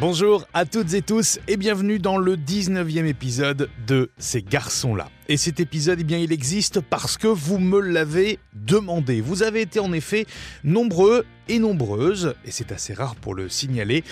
Bonjour à toutes et tous et bienvenue dans le 19e épisode de Ces garçons-là. Et cet épisode, eh bien, il existe parce que vous me l'avez demandé. Vous avez été en effet nombreux et nombreuses, et c'est assez rare pour le signaler,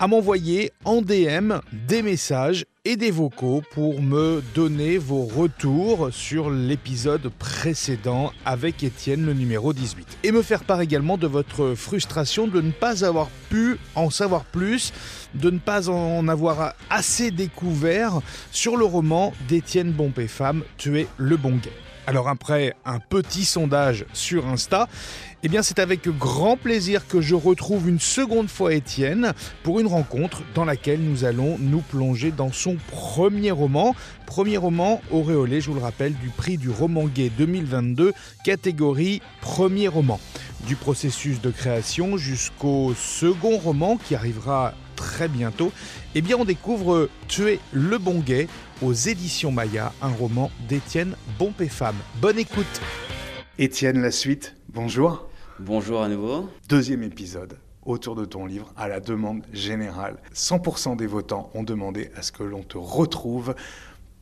à m'envoyer en DM des messages et des vocaux pour me donner vos retours sur l'épisode précédent avec Étienne, le numéro 18. Et me faire part également de votre frustration de ne pas avoir pu en savoir plus, de ne pas en avoir assez découvert sur le roman d'Étienne Bompé-Femme, Tuer le bon gay. Alors après un petit sondage sur Insta, eh bien c'est avec grand plaisir que je retrouve une seconde fois Étienne pour une rencontre dans laquelle nous allons nous plonger dans son premier roman. Premier roman auréolé, je vous le rappelle, du prix du roman gay 2022, catégorie premier roman. Du processus de création jusqu'au second roman qui arrivera très bientôt, eh bien on découvre Tuer le bon gay aux éditions Maya, un roman d'Étienne Bompé-Femme. Bonne écoute Étienne, la suite, bonjour. Bonjour à nouveau. Deuxième épisode autour de ton livre à la demande générale. 100% des votants ont demandé à ce que l'on te retrouve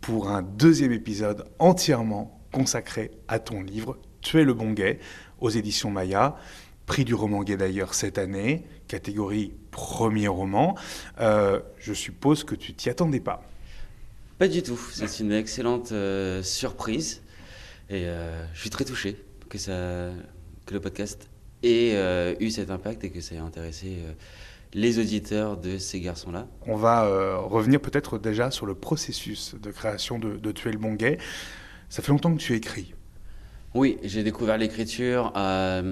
pour un deuxième épisode entièrement consacré à ton livre Tuer le bon gay aux éditions Maya. Prix du roman gay d'ailleurs cette année, catégorie premier roman. Euh, je suppose que tu t'y attendais pas. Pas du tout. C'est une excellente euh, surprise. Et euh, je suis très touché que, ça, que le podcast ait euh, eu cet impact et que ça ait intéressé les auditeurs de ces garçons-là. On va revenir peut-être déjà sur le processus de création de, de Tuer le bon gay. Ça fait longtemps que tu écris. Oui, j'ai découvert l'écriture à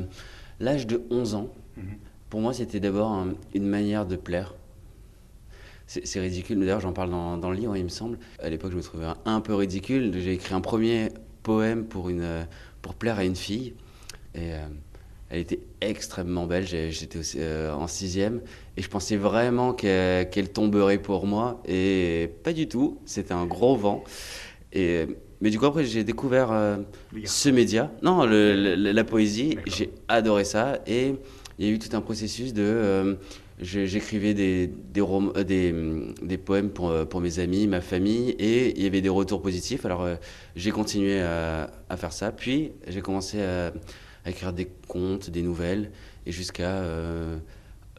l'âge de 11 ans. Mhm. Pour moi, c'était d'abord une manière de plaire c'est ridicule. D'ailleurs, j'en parle dans, le livre, il me semble. À l'époque, je me trouvais un peu ridicule. J'ai écrit un premier poème pour, une, pour plaire à une fille. Et euh, elle était extrêmement belle. J'étais euh, en sixième. Et je pensais vraiment qu'elle tomberait pour moi. Et pas du tout. C'était un gros vent. Et, mais du coup, après, j'ai découvert euh, ce média. Non, la poésie. J'ai adoré ça. Et il y a eu tout un processus de j'écrivais des, des, euh, des, poèmes pour, euh, pour, mes amis, ma famille, et il y avait des retours positifs. Alors euh, j'ai continué à, faire ça, puis j'ai commencé à, écrire des contes, des nouvelles, et jusqu'à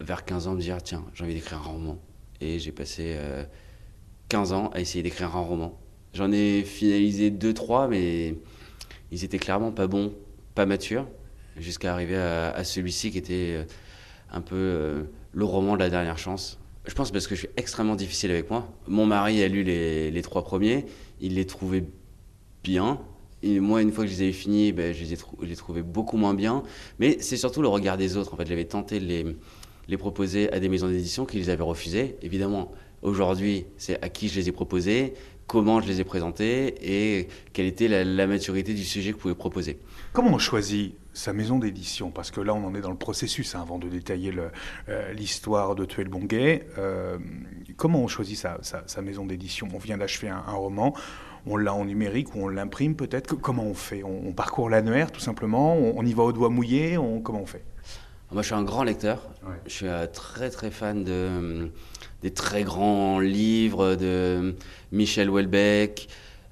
vers 15 ans me dire tiens, j'ai envie d'écrire un roman. Et j'ai passé 15 ans à essayer d'écrire un roman. J'en ai finalisé 2-3, mais ils étaient clairement pas bons, pas matures, jusqu'à arriver à celui-ci qui était un peu le roman de la dernière chance. Je pense parce que je suis extrêmement difficile avec moi. Mon mari a lu les, trois premiers, il les trouvait bien. Et moi, une fois que je les avais finis, ben, je, les ai je les trouvais beaucoup moins bien. Mais c'est surtout le regard des autres. En fait, j'avais tenté de les, les proposer à des maisons d'édition qui les avaient refusés. Évidemment, aujourd'hui, c'est à qui je les ai proposés, comment je les ai présentés et quelle était la, maturité du sujet que je pouvais proposer. Comment on choisit sa maison d'édition, parce que là on en est dans le processus hein, avant de détailler euh, l'histoire de Tuer le bon gay. Euh, comment on choisit sa, maison d'édition? On vient d'achever un, roman, on l'a en numérique ou on l'imprime peut-être? Comment on fait? On, parcourt l'annuaire tout simplement? On, y va au doigt mouillé? Comment on fait? Moi je suis un grand lecteur, je suis euh, très très fan de, des très grands livres de Michel Houellebecq.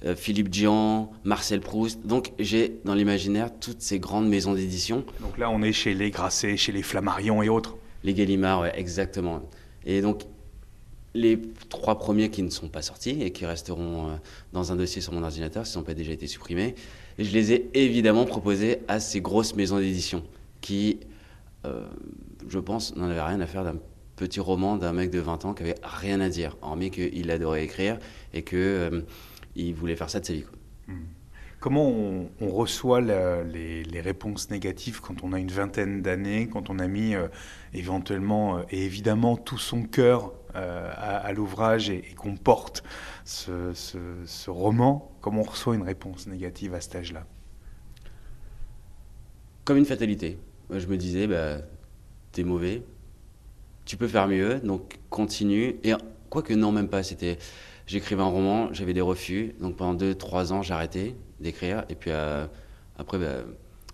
Euh, Philippe Dian, Marcel Proust. Donc j'ai dans l'imaginaire toutes ces grandes maisons d'édition. Donc là, on est chez les Grasset, chez les Flammarion et autres. Les Gallimard, exactement. Et donc les trois premiers qui ne sont pas sortis et qui resteront euh, dans un dossier sur mon ordinateur, s'ils n'ont pas déjà été supprimés, et je les ai évidemment proposés à ces grosses maisons d'édition qui, euh, je pense, n'en avaient rien à faire d'un petit roman d'un mec de 20 ans qui avait rien à dire, hormis qu'il adorait écrire et que il voulait faire ça de sa vie. Hmm. Comment on, reçoit les, réponses négatives quand on a une vingtaine d'années, quand on a mis euh, éventuellement euh, et évidemment tout son cœur euh, à, l'ouvrage et, qu'on porte ce, roman? Comment on reçoit une réponse négative à cet âge-là? Comme une fatalité. Je me disais, bah, t'es mauvais, tu peux faire mieux, donc continue. Et quoique non, même pas. C'était J'écrivais un roman, j'avais des refus. Donc pendant deux, trois ans, j'arrêtais d'écrire. Et puis euh, après, bah,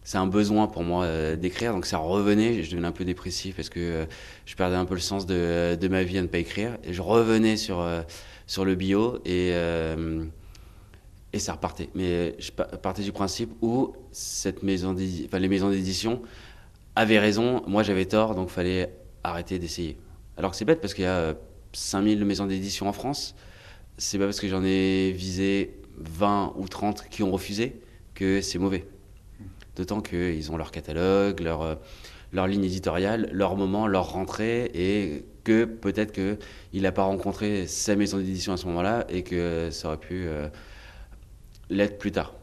c'est un besoin pour moi d'écrire, donc ça revenait, je devenais un peu dépressif parce que je perdais un peu le sens de, ma vie à ne pas écrire, et je revenais sur, le bio, et, ça repartait. Mais je partais du principe où les maisons d'édition avaient raison, moi j'avais tort, donc fallait arrêter d'essayer. Alors que c'est bête parce qu'il y a 5000 maisons d'édition en France, c'est pas parce que j'en ai visé 20 ou 30 qui ont refusé que c'est mauvais. D'autant qu'ils ont leur catalogue, leur, euh, leur ligne éditoriale, leur moment, leur rentrée, et que peut-être qu'il n'a pas rencontré sa maison d'édition à ce moment-là et que ça aurait pu euh, l'être plus tard.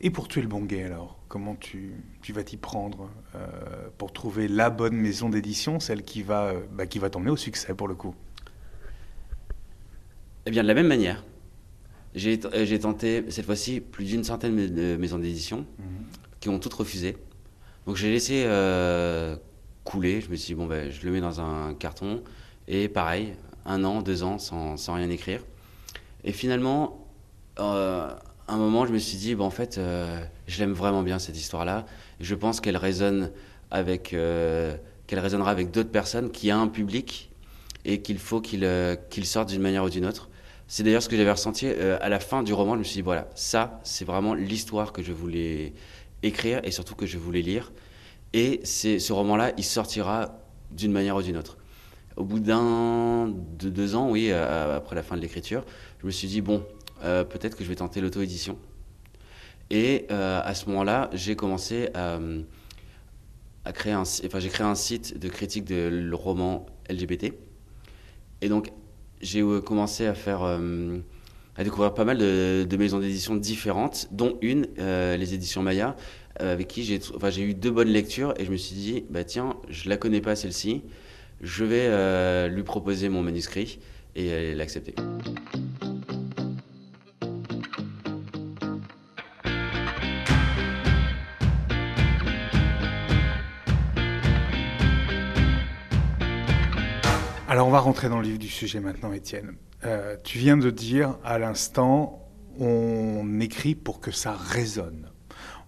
Et pour tuer le bon gay alors? Comment tu, tu vas t'y prendre euh, pour trouver la bonne maison d'édition, celle qui va, bah, qui va t'emmener au succès pour le coup? Eh bien de la même manière. J'ai euh, tenté cette fois-ci plus d'une centaine de maisons d'édition mhm. qui ont toutes refusé. Donc j'ai laissé euh, couler. Je me suis dit, bon, ben, je le mets dans un carton. Et pareil, un an, deux ans sans, sans rien écrire. Et finalement, euh, un moment, je me suis dit, bon, en fait, je l'aime vraiment bien cette histoire-là. Je pense qu'elle résonne avec, qu'elle résonnera avec d'autres personnes, qui a un public et qu'il faut qu'il qu'il sorte d'une manière ou d'une autre. C'est d'ailleurs ce que j'avais ressenti euh, à la fin du roman. Je me suis dit, voilà, ça, c'est vraiment l'histoire que je voulais écrire et surtout que je voulais lire. Et ce roman-là, il sortira d'une manière ou d'une autre. Au bout d'un, de deux ans, oui, euh, après la fin de l'écriture, je me suis dit, bon, euh, peut-être que je vais tenter l'auto-édition. Et à ce moment-là, j'ai commencé à, à créer un, enfin, j'ai créé un site de critique de roman LGBT. Et donc, j'ai euh, commencé à faire euh, à découvrir pas mal de, maisons d'édition différentes, dont une, euh, les éditions Maya, avec qui j'ai enfin, eu deux bonnes lectures et je me suis dit, bah tiens, je la connais pas celle-ci, je vais lui proposer mon manuscrit et l'accepter. Alors on va rentrer dans le vif du sujet maintenant, Étienne. Euh, tu viens de dire à l'instant, on écrit pour que ça résonne.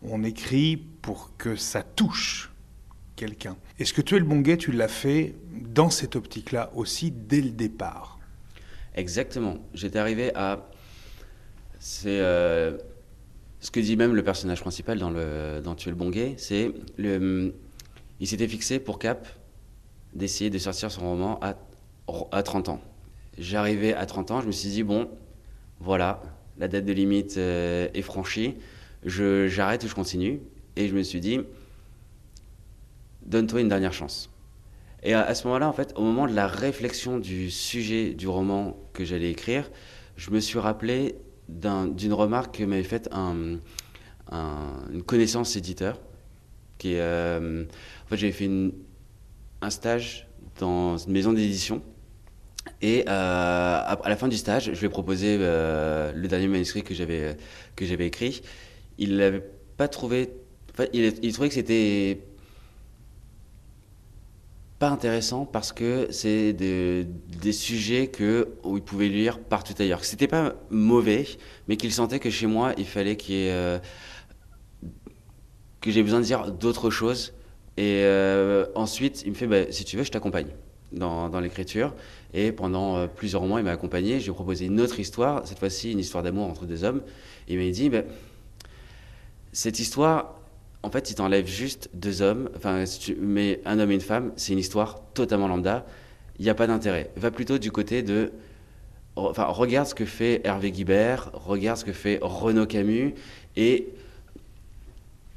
On écrit pour que ça touche quelqu'un. Est-ce que tu es le bon Tu l'as fait dans cette optique-là aussi dès le départ Exactement. J'étais arrivé à... C'est euh, ce que dit même le personnage principal dans, le, dans le bon. C'est le... Il s'était fixé pour Cap d'essayer de sortir son roman à à 30 ans. J'arrivais à 30 ans, je me suis dit, bon, voilà, la date de limite euh, est franchie, j'arrête ou je continue. Et je me suis dit, donne-toi une dernière chance. Et à, ce moment-là, en fait, au moment de la réflexion du sujet du roman que j'allais écrire, je me suis rappelé d'une remarque que m'avait faite un, une connaissance éditeur. Qui, euh, en fait, j'avais fait un stage dans une maison d'édition et euh, à la fin du stage, je lui ai proposé euh, le dernier manuscrit que j'avais que j'avais écrit. Il l'avait pas trouvé. il, il trouvait que c'était pas intéressant parce que c'est des, sujets que où il pouvait lire partout ailleurs. C'était pas mauvais, mais qu'il sentait que chez moi, il fallait euh, que j'ai besoin de dire d'autres choses. Et ensuite, il me fait, bah, si tu veux, je t'accompagne dans, l'écriture. Et pendant euh, plusieurs mois, il m'a accompagné. J'ai proposé une autre histoire, cette fois-ci une histoire d'amour entre deux hommes. Et il m'a dit, ben, cette histoire, en fait, il t'enlève juste deux hommes. Enfin, si tu mets un homme et une femme, c'est une histoire totalement lambda. Il n'y a pas d'intérêt. Va plutôt du côté de enfin, regarde ce que fait Hervé Guibert, regarde ce que fait Renaud Camus, et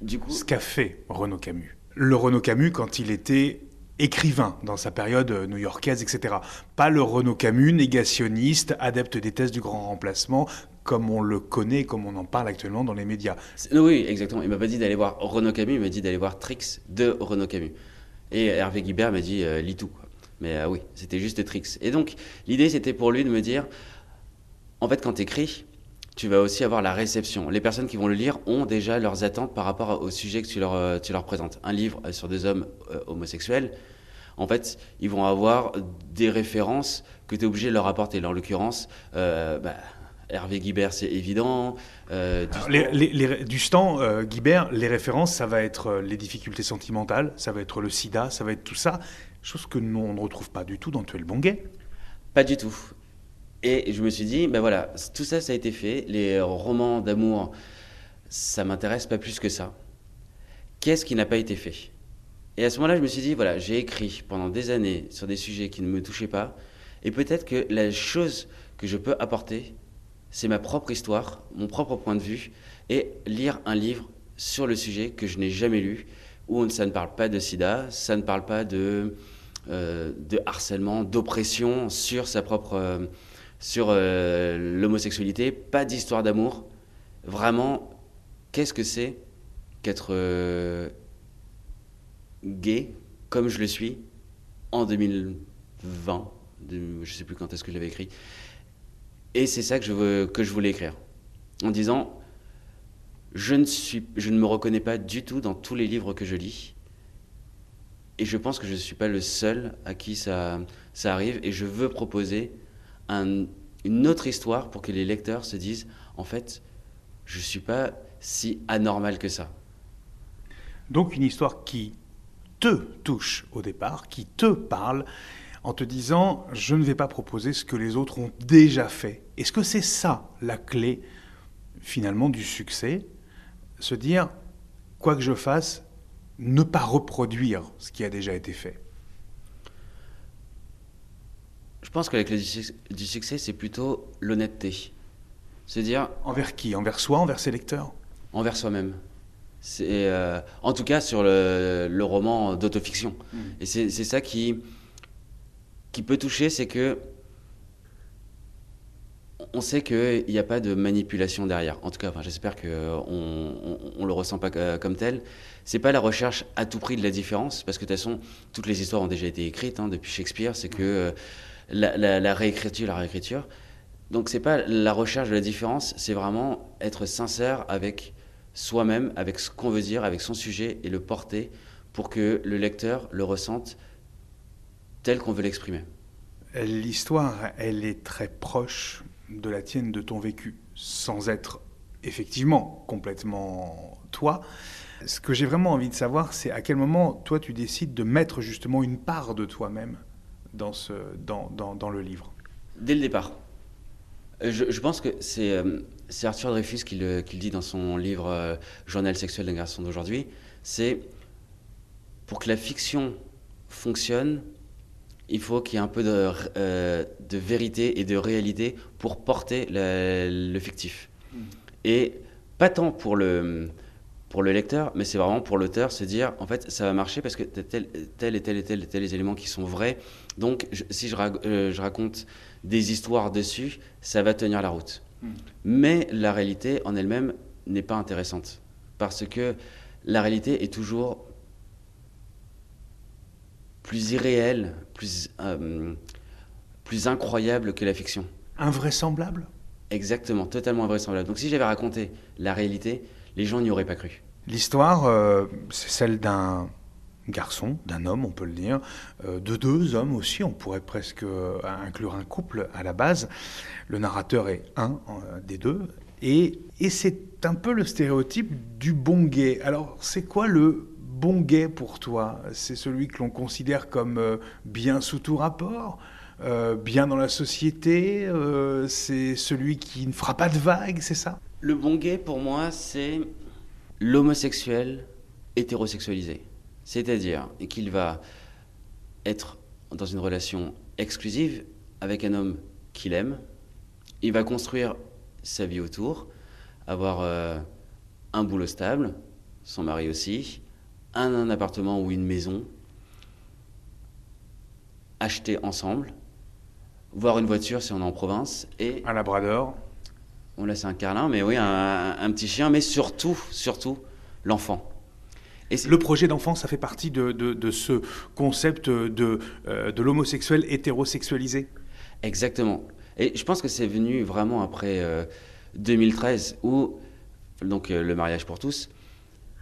du coup... Ce qu'a fait Renaud Camus. Le Renaud Camus, quand il était écrivain dans sa période euh, new-yorkaise, etc. Pas le Renaud Camus, négationniste, adepte des thèses du grand remplacement, comme on le connaît, comme on en parle actuellement dans les médias. Oui, exactement. Il m'a pas dit d'aller voir Renaud Camus, il m'a dit d'aller voir Trix de Renaud Camus. Et Hervé Guibert m'a dit euh, lis tout. Mais euh, oui, c'était juste Trix. Et donc, l'idée, c'était pour lui de me dire en fait, quand tu écris, tu vas aussi avoir la réception. Les personnes qui vont le lire ont déjà leurs attentes par rapport au sujet que tu leur, leur présentes. Un livre sur des hommes homosexuels, en fait, ils vont avoir des références que tu es obligé de leur apporter. En l'occurrence, euh, bah, Hervé Guibert, c'est évident. Euh, du Stan, euh, Guibert, les références, ça va être les difficultés sentimentales, ça va être le sida, ça va être tout ça. Chose que nous, on ne retrouve pas du tout dans Tuel Bonguet. Pas du tout. Et je me suis dit, ben voilà, tout ça, ça a été fait. Les romans d'amour, ça m'intéresse pas plus que ça. Qu'est-ce qui n'a pas été fait? Et à ce moment-là, je me suis dit, voilà, j'ai écrit pendant des années sur des sujets qui ne me touchaient pas. Et peut-être que la chose que je peux apporter, c'est ma propre histoire, mon propre point de vue, et lire un livre sur le sujet que je n'ai jamais lu, où ça ne parle pas de sida, ça ne parle pas de, euh, de harcèlement, d'oppression sur sa propre... Euh, sur euh, l'homosexualité, pas d'histoire d'amour. Vraiment, qu'est-ce que c'est qu'être gay comme je le suis en 2020 Je ne sais plus quand est-ce que j'avais écrit. Et c'est ça que je, je voulais écrire. En disant, je ne, je me reconnais pas du tout dans tous les livres que je lis. Et je pense que je ne suis pas le seul à qui ça, arrive. Et je veux proposer un, une autre histoire pour que les lecteurs se disent, en fait, je ne suis pas si anormal que ça. Donc une histoire qui te touche au départ, qui te parle, en te disant je ne vais pas proposer ce que les autres ont déjà fait. Est-ce que c'est ça la clé finalement du succès? Se dire quoi que je fasse, ne pas reproduire ce qui a déjà été fait. Je pense que la clé du succès, c'est plutôt l'honnêteté. Se dire. Envers qui? Envers soi, envers ses lecteurs? Envers soi-même. C'est euh, en tout cas sur le, roman d'autofiction. Mmh. Et c'est ça qui, qui peut toucher, c'est que on sait qu'il n'y a pas de manipulation derrière. En tout cas, enfin, j'espère qu'on ne le ressent pas comme tel. C'est pas la recherche à tout prix de la différence, parce que de toute façon, toutes les histoires ont déjà été écrites hein, depuis Shakespeare. C'est que euh, la, réécriture, la réécriture. Donc c'est pas la recherche de la différence, c'est vraiment être sincère avec soi-même, avec ce qu'on veut dire, avec son sujet et le porter pour que le lecteur le ressente tel qu'on veut l'exprimer. L'histoire, elle est très proche de la tienne, de ton vécu, sans être effectivement complètement toi. Ce que j'ai vraiment envie de savoir, c'est à quel moment toi tu décides de mettre justement une part de toi-même dans, ce, dans, dans, le livre? Dès le départ. Euh, je, je pense que c'est euh, Arthur Dreyfus qui le, qui le, dit dans son livre euh, Journal sexuel d'un garçon d'aujourd'hui. C'est pour que la fiction fonctionne, il faut qu'il y ait un peu de, euh, de, vérité et de réalité pour porter le, fictif. Hmm. Et pas tant pour le, pour le lecteur, mais c'est vraiment pour l'auteur se dire, en fait, ça va marcher parce que tel, tel et tel et tel et tel les éléments qui sont vrais. Donc, si je, euh, je, raconte des histoires dessus, ça va tenir la route. Hmm. Mais la réalité en elle-même n'est pas intéressante. Parce que la réalité est toujours plus irréel, plus, euh, plus incroyable que la fiction. Invraisemblable? Exactement, totalement invraisemblable. Donc si j'avais raconté la réalité, les gens n'y auraient pas cru. L'histoire, euh, c'est celle d'un garçon, d'un homme, on peut le dire, euh, de deux hommes aussi, on pourrait presque inclure un couple à la base. Le narrateur est un des deux, et, et c'est un peu le stéréotype du bon gay. Alors, c'est quoi le bon gay pour toi? C'est celui que l'on considère comme euh, bien sous tout rapport euh, bien dans la société, euh, c'est celui qui ne fera pas de vagues, c'est ça? Le bon gay pour moi, c'est l'homosexuel hétérosexualisé. C'est-à-dire qu'il va être dans une relation exclusive avec un homme qu'il aime, il va construire sa vie autour, avoir un boulot stable, son mari aussi, un, appartement ou une maison acheté ensemble, voir une voiture si on est en province et un labrador. On laisse un carlin, mais oui, un, petit chien, mais surtout, surtout l'enfant. Et le projet d'enfant, ça fait partie de, de, ce concept de, euh, de l'homosexuel hétérosexualisé Exactement. Et je pense que c'est venu vraiment après 2013, euh, où, donc euh, le mariage pour tous,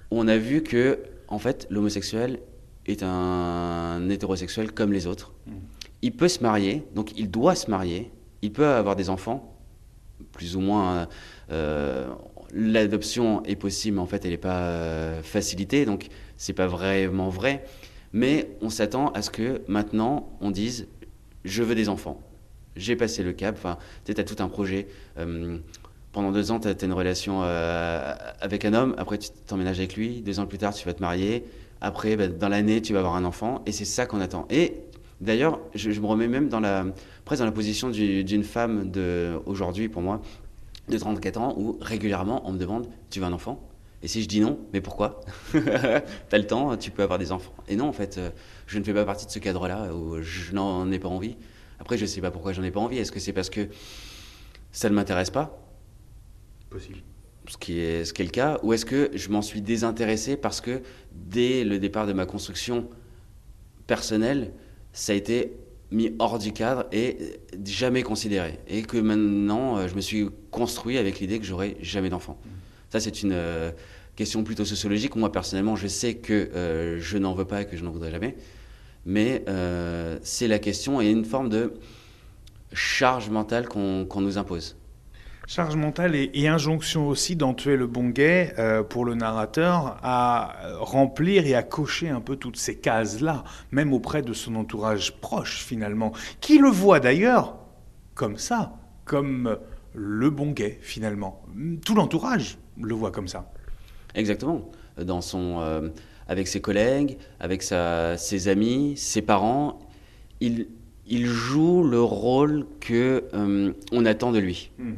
on a vu que en fait, l'homosexuel est un hétérosexuel comme les autres. Mm. Il peut se marier, donc il doit se marier, il peut avoir des enfants, plus ou moins l'adoption est possible, mais en fait, elle n'est pas facilitée, donc c'est pas vraiment vrai. Mais on s'attend à ce que maintenant, on dise je veux des enfants. J'ai passé le cap. Enfin, tu as tout un projet. pendant deux ans, tu as, une relation avec un homme. Après, tu t'emménages avec lui. Deux ans plus tard, tu vas te marier. Après, bah, dans l'année, tu vas avoir un enfant. Et c'est ça qu'on attend. Et d'ailleurs, je, me remets même dans la, presque dans la position d'une femme aujourd'hui, pour moi, de 34 ans, où régulièrement, on me demande Tu veux un enfant? Et si je dis non, mais pourquoi Tu as le temps, tu peux avoir des enfants. Et non, en fait, euh, je ne fais pas partie de ce cadre-là où je n'en ai pas envie. Après, je ne sais pas pourquoi j'en ai pas envie. Est-ce que c'est parce que ça ne m'intéresse pas? Possible ce qui est, ce qui est le cas, ou est-ce que je m'en suis désintéressé parce que dès le départ de ma construction personnelle, ça a été mis hors du cadre et jamais considéré. Et que maintenant, euh, je me suis construit avec l'idée que j'aurai jamais d'enfant. Ça, c'est une euh, question plutôt sociologique. Moi, personnellement, je sais que euh, je n'en veux pas et que je n'en voudrais jamais. Mais c'est la question et une forme de charge mentale qu'on nous impose. Charge mentale et, injonction aussi d'entuer le bon guet euh, pour le narrateur à remplir et à cocher un peu toutes ces cases-là, même auprès de son entourage proche finalement, qui le voit d'ailleurs comme ça, comme le bon guet finalement. Tout l'entourage le voit comme ça. Exactement. Dans son, euh, avec ses collègues, avec ses amis, ses parents, il, il joue le rôle que euh, on attend de lui. Hmm.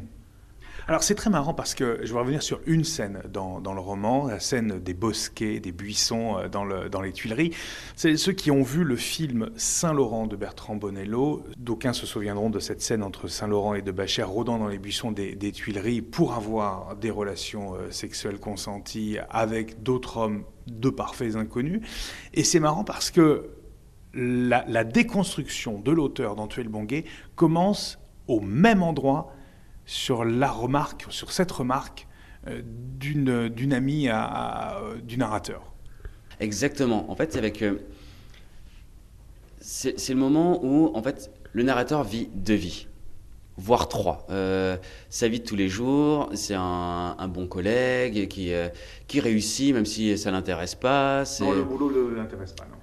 Alors c'est très marrant parce que je vais revenir sur une scène dans, le roman, la scène des bosquets, des buissons euh, dans, le, dans les Tuileries. C'est ceux qui ont vu le film Saint-Laurent de Bertrand Bonello. D'aucuns se souviendront de cette scène entre Saint-Laurent et de Bachère rôdant dans les buissons des, Tuileries pour avoir des relations euh, sexuelles consenties avec d'autres hommes de parfaits inconnus. Et c'est marrant parce que la, la déconstruction de l'auteur d'Antuel Bonguet commence au même endroit sur la remarque, sur cette remarque euh, d'une amie à, du narrateur. Exactement. En fait, c'est avec. Euh, c'est le moment où, en fait, le narrateur vit deux vies, voire trois. Euh, sa vie de tous les jours, c'est un, bon collègue qui, qui réussit, même si ça l'intéresse pas. Non, le boulot ne l'intéresse pas, non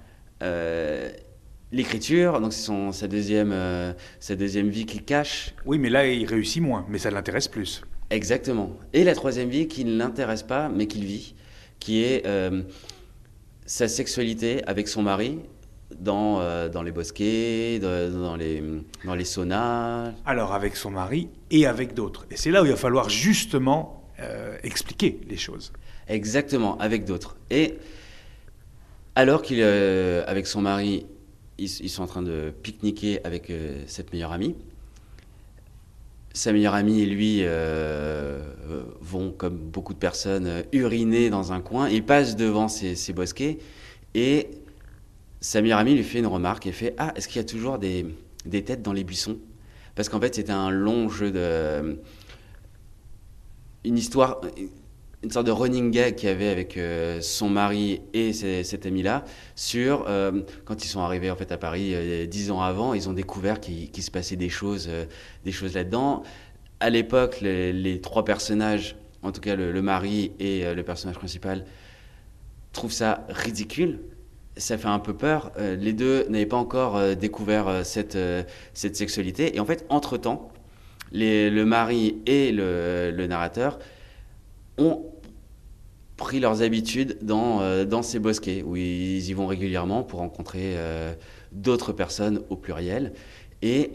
l'écriture, donc c'est sa deuxième, euh, sa deuxième vie qu'il cache. Oui, mais là, il réussit moins, mais ça l'intéresse plus. Exactement. Et la troisième vie qui ne l'intéresse pas, mais qu'il vit, qui est euh, sa sexualité avec son mari dans, euh, dans les bosquets, dans, les, dans les saunas. Alors, avec son mari et avec d'autres. Et c'est là où il va falloir justement expliquer les choses. Exactement, avec d'autres. Et alors qu'il, avec son mari, ils, sont en train de pique-niquer avec euh, cette meilleure amie. Sa meilleure amie et lui euh, euh, vont, comme beaucoup de personnes, uriner dans un coin. Ils passent devant ces, bosquets et sa meilleure amie lui fait une remarque et fait Ah, est-ce qu'il y a toujours des, des têtes dans les buissons? Parce qu'en fait, c'était un long jeu de. Une histoire, une sorte de running gag qu'il y avait avec euh, son mari et cet ami-là sur euh, quand ils sont arrivés en fait à Paris euh, dix ans avant, ils ont découvert qu'il se passait des choses, des choses là-dedans. À l'époque, les, trois personnages, en tout cas le, mari et le personnage principal, trouvent ça ridicule. Ça fait un peu peur. les deux n'avaient pas encore découvert cette, cette sexualité. Et en fait, entre-temps, le mari et le, le narrateur ont pris leurs habitudes dans, euh, dans ces bosquets, où ils y vont régulièrement pour rencontrer euh, d'autres personnes au pluriel. Et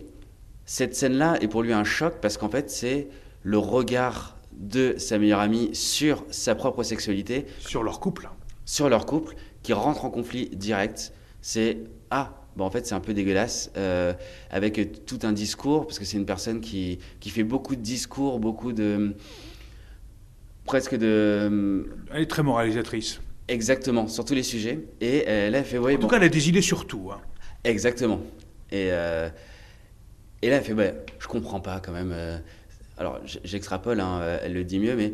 cette scène-là est pour lui un choc parce qu'en fait, c'est le regard de sa meilleure amie sur sa propre sexualité. Sur leur couple. Sur leur couple, qui rentre en conflit direct. C'est Ah, bon, en fait, c'est un peu dégueulasse, euh, avec tout un discours, parce que c'est une personne qui, qui fait beaucoup de discours, beaucoup de presque de. Elle est très moralisatrice. Exactement, sur tous les sujets. Et elle a fait. Ouais, en tout cas, elle a des idées sur tout. Hein. Exactement. Et, euh, et là, elle fait ouais, Je comprends pas quand même. Euh, alors, j'extrapole, hein, elle le dit mieux, mais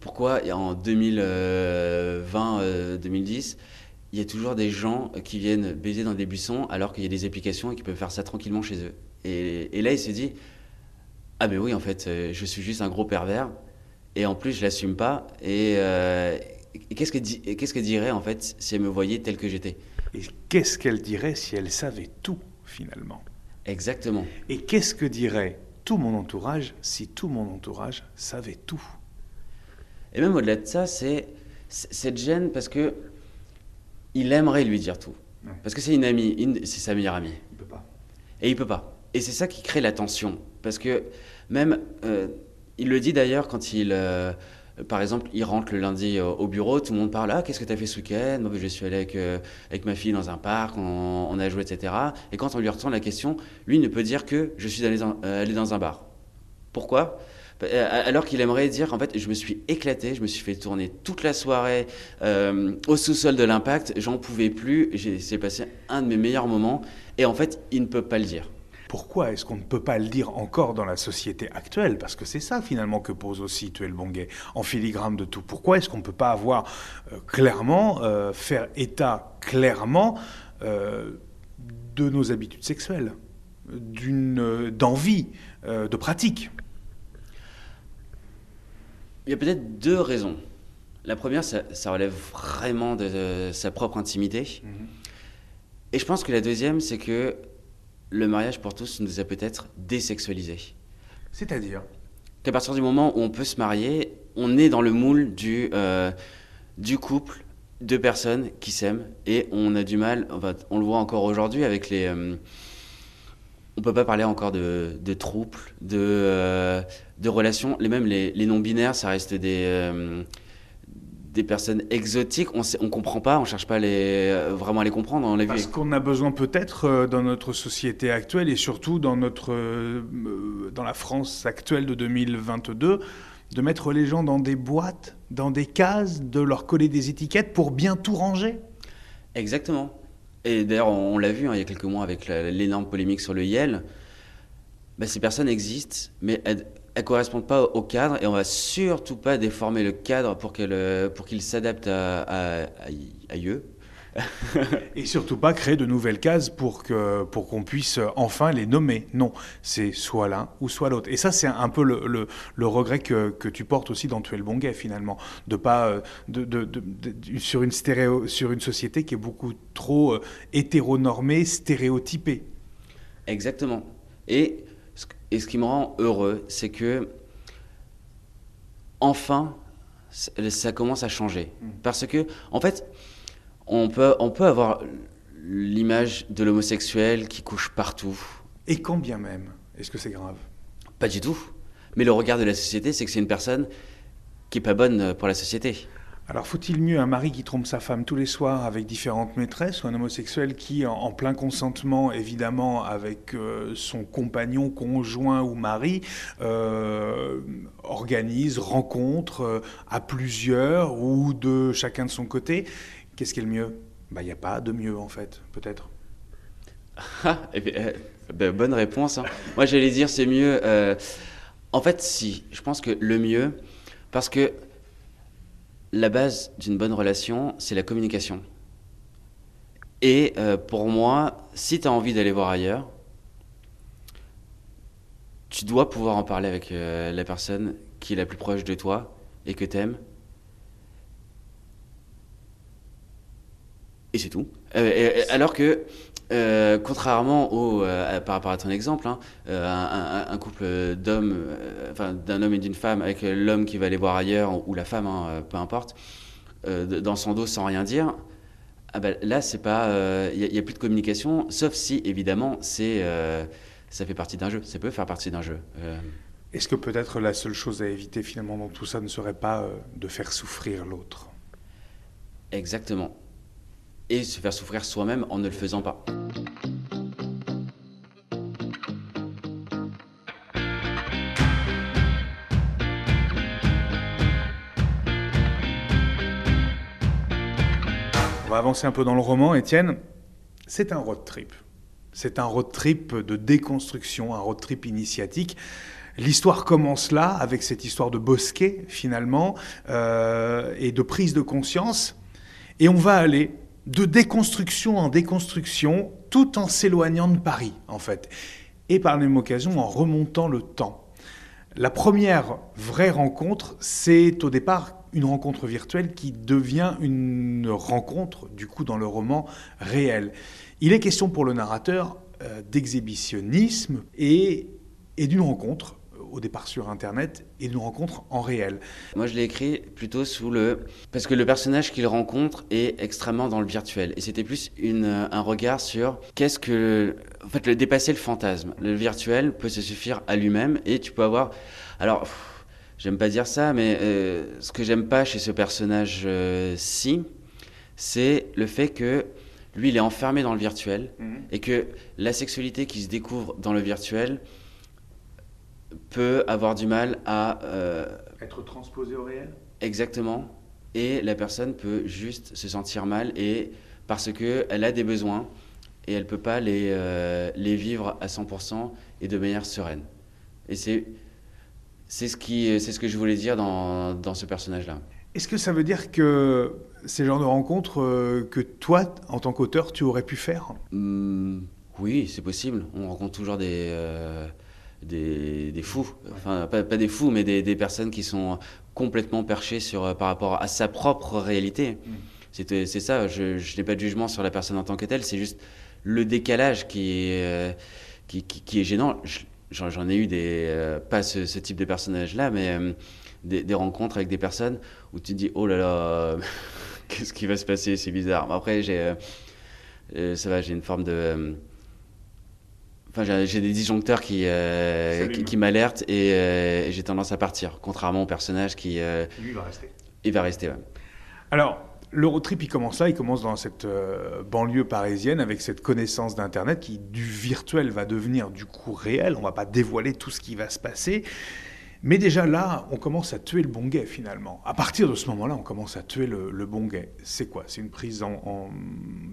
pourquoi en 2020-2010, il y a toujours des gens qui viennent baiser dans des buissons alors qu'il y a des applications et qui peuvent faire ça tranquillement chez eux. Et, et là, il s'est dit Ah mais oui, en fait, euh, je suis juste un gros pervers. Et en plus, je l'assume pas. Et, euh, et qu'est-ce qu'elle qu'est-ce qu'elle dirait, en fait, si elle me voyait tel que j'étais? Et qu'est-ce qu'elle dirait si elle savait tout, finalement? Exactement. Et qu'est-ce que dirait tout mon entourage si tout mon entourage savait tout? Et même au-delà de ça, c'est c'est cette gêne parce que il aimerait lui dire tout. Ouais. Parce que c'est une amie, c'est sa meilleure amie. Il peut pas. Et il peut pas. Et c'est ça qui crée la tension. Parce que même, euh, il le dit d'ailleurs quand il, euh, par exemple, il rentre le lundi au, au bureau, tout le monde parle, ah, qu'est-ce que tu as fait ce week-end? Je suis allé avec, euh, avec ma fille dans un parc, on, a joué, etc. Et quand on lui retourne la question, lui ne peut dire que je suis allé dans, euh, un bar. Pourquoi? Euh, alors qu'il aimerait dire, en fait, je me suis éclaté, je me suis fait tourner toute la soirée au sous-sol de l'impact, j'en pouvais plus, j'ai- passé un de mes meilleurs moments, et en fait, il ne peut pas le dire. Pourquoi est-ce qu'on ne peut pas le dire encore dans la société actuelle? Parce que c'est ça finalement que pose aussi Tuel Bonguet, en filigrane de tout. Pourquoi est-ce qu'on ne peut pas avoir euh, clairement, euh, faire état clairement euh, de nos habitudes sexuelles, d'une d'envie, de pratique? Il y a peut-être deux raisons. La première, ça, ça relève vraiment de, de sa propre intimité. Et je pense que la deuxième, c'est que le mariage pour tous nous a peut-être désexualisés. C'est-à-dire Qu'à partir du moment où on peut se marier, on est dans le moule du, euh, du couple, deux personnes qui s'aiment, et on a du mal, on le voit encore aujourd'hui avec les... euh, on peut pas parler encore de, de trouble, de, euh, de relations. Les, même les, les non-binaires, ça reste des, euh, des personnes exotiques. On on comprend pas, on cherche pas les, euh, vraiment à les comprendre. On. Parce qu'on a besoin peut-être euh, dans notre société actuelle et surtout dans, notre, euh, dans la France actuelle de 2022 de mettre les gens dans des boîtes, dans des cases, de leur coller des étiquettes pour bien tout ranger. Exactement. Et d'ailleurs, on, on l'a vu hein, il y a quelques mois avec l'énorme polémique sur le YEL. Bah, ces personnes existent, mais elles ne correspondent pas au cadre et on va surtout pas déformer le cadre pour qu'il s'adapte à, à, eux. Et surtout pas créer de nouvelles cases pour que pour qu'on puisse enfin les nommer. Non, c'est soit l'un ou soit l'autre. Et ça, c'est un peu le, le, le regret que, que tu portes aussi dans Tuel Bonguet finalement, de pas euh, de, de, de- de- sur une stéréo, sur une société qui est beaucoup trop euh, hétéronormée, stéréotypée. Exactement. Et et ce qui me rend heureux, c'est que enfin, ça commence à changer. Parce que, en fait, on peut, on peut avoir l'image de l'homosexuel qui couche partout. Et quand bien même, est-ce que c'est grave? Pas du tout. Mais le regard de la société, c'est que c'est une personne qui est pas bonne pour la société. Alors, faut-il mieux un mari qui trompe sa femme tous les soirs avec différentes maîtresses ou un homosexuel qui, en, plein consentement, évidemment, avec euh, son compagnon, conjoint ou mari, euh, organise, rencontre euh, à plusieurs ou de chacun de son côté Qu'est-ce qui est le mieux? Bah, il n'y a pas de mieux, en fait, peut-être. Ah, eh euh, ben, bonne réponse. hein. Moi, j'allais dire c'est mieux. en fait, si. Je pense que le mieux, parce que la base d'une bonne relation, c'est la communication. Et euh, pour moi, si tu as envie d'aller voir ailleurs, tu dois pouvoir en parler avec euh, la personne qui est la plus proche de toi et que tu aimes. Et c'est tout. Euh, alors que, euh, contrairement au, euh, par rapport à ton exemple, hein, euh, un, un- un couple d'hommes, enfin d'un homme et d'une femme, avec l'homme qui va aller voir ailleurs ou la femme, hein, peu importe, dans son dos sans rien dire, ah ben, là c'est pas, il n'y a, plus de communication, sauf si évidemment c'est, ça fait partie d'un jeu, ça peut faire partie d'un jeu. Est-ce que peut-être la seule chose à éviter, finalement, dans tout ça ne serait pas de faire souffrir l'autre? Exactement. Et se faire souffrir soi-même en ne le faisant pas. On va avancer un peu dans le roman, Étienne. C'est un road trip. C'est un road trip de déconstruction, un road trip initiatique. L'histoire commence là, avec cette histoire de bosquet, finalement, euh, et de prise de conscience. Et on va aller de déconstruction en déconstruction, tout en s'éloignant de Paris, en fait. Et par la même occasion, en remontant le temps. La première vraie rencontre, c'est au départ une rencontre virtuelle qui devient une rencontre, du coup, dans le roman réel. Il est question pour le narrateur euh, d'exhibitionnisme et, et d'une rencontre au départ sur Internet et d'une rencontre en réel. Moi, je l'ai écrit plutôt sous le... Parce que le personnage qu'il rencontre est extrêmement dans le virtuel. Et c'était plus une, un regard sur qu'est-ce que... En fait, le dépasser le fantasme. Le virtuel peut se suffire à lui-même et tu peux avoir... Alors, j'aime pas dire ça, mais euh, ce que j'aime pas chez ce personnage-ci, c'est le fait que lui, il est enfermé dans le virtuel mmh. et que la sexualité qui se découvre dans le virtuel peut avoir du mal à... Euh, Être transposée au réel? Exactement. Et la personne peut juste se sentir mal et parce qu'elle a des besoins et elle ne peut pas les, euh, les vivre à 100% et de manière sereine. Et c'est, c'est, ce, qui, c'est ce que je voulais dire dans, dans ce personnage-là. Est-ce que ça veut dire que c'est le genre de rencontre euh, que toi, en tant qu'auteur, tu aurais pu faire? Mmh, Oui, c'est possible. On rencontre toujours des, des, fous, enfin pas, des fous, mais des, personnes qui sont complètement perchées sur, par rapport à sa propre réalité. Mm. C'est ça, je, n'ai pas de jugement sur la personne en tant que telle, c'est juste le décalage qui est, euh, qui, qui, est gênant. J'en ai eu des, euh, pas ce, type de personnage-là, mais euh, des, rencontres avec des personnes où tu te dis, oh là là, qu'est-ce qui va se passer, c'est bizarre. Après, j'ai, ça va, j'ai une forme de Enfin, j'ai des disjoncteurs qui, euh, qui, m'alertent euh, et, j'ai tendance à partir, contrairement au personnage qui. Euh, Lui, va rester. Il va rester, ouais. Alors, le road trip, il commence là, il commence dans cette banlieue parisienne avec cette connaissance d'Internet qui, du virtuel, va devenir du coup réel. On ne va pas dévoiler tout ce qui va se passer. Mais déjà là, on commence à tuer le bon guet finalement. À partir de ce moment-là, on commence à tuer le, bon guet. C'est quoi? C'est une prise en,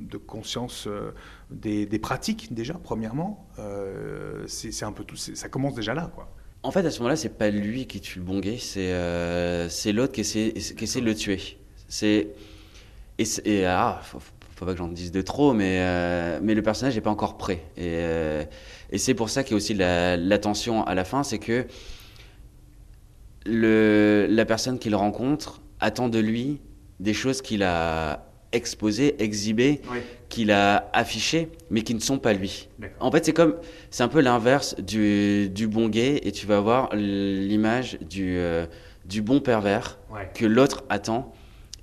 de conscience euh, des, pratiques déjà, premièrement. Euh, c'est un peu tout. Ça commence déjà là, quoi. En fait, à ce moment-là, c'est pas lui qui tue le bon guet, c'est euh, l'autre qui essaie, qui essaie de le tuer. C'est et, et ah, faut, faut pas que j'en dise de trop, mais mais le personnage n'est pas encore prêt. Et, et c'est pour ça qu'il y a aussi la, la tension à la fin, c'est que le, la personne qu'il rencontre attend de lui des choses qu'il a exposées, exhibées, qu'il a affichées, mais qui ne sont pas lui. En fait, c'est comme, c'est un peu l'inverse du, du, bon gay, et tu vas avoir l'image du, euh, du bon pervers que l'autre attend,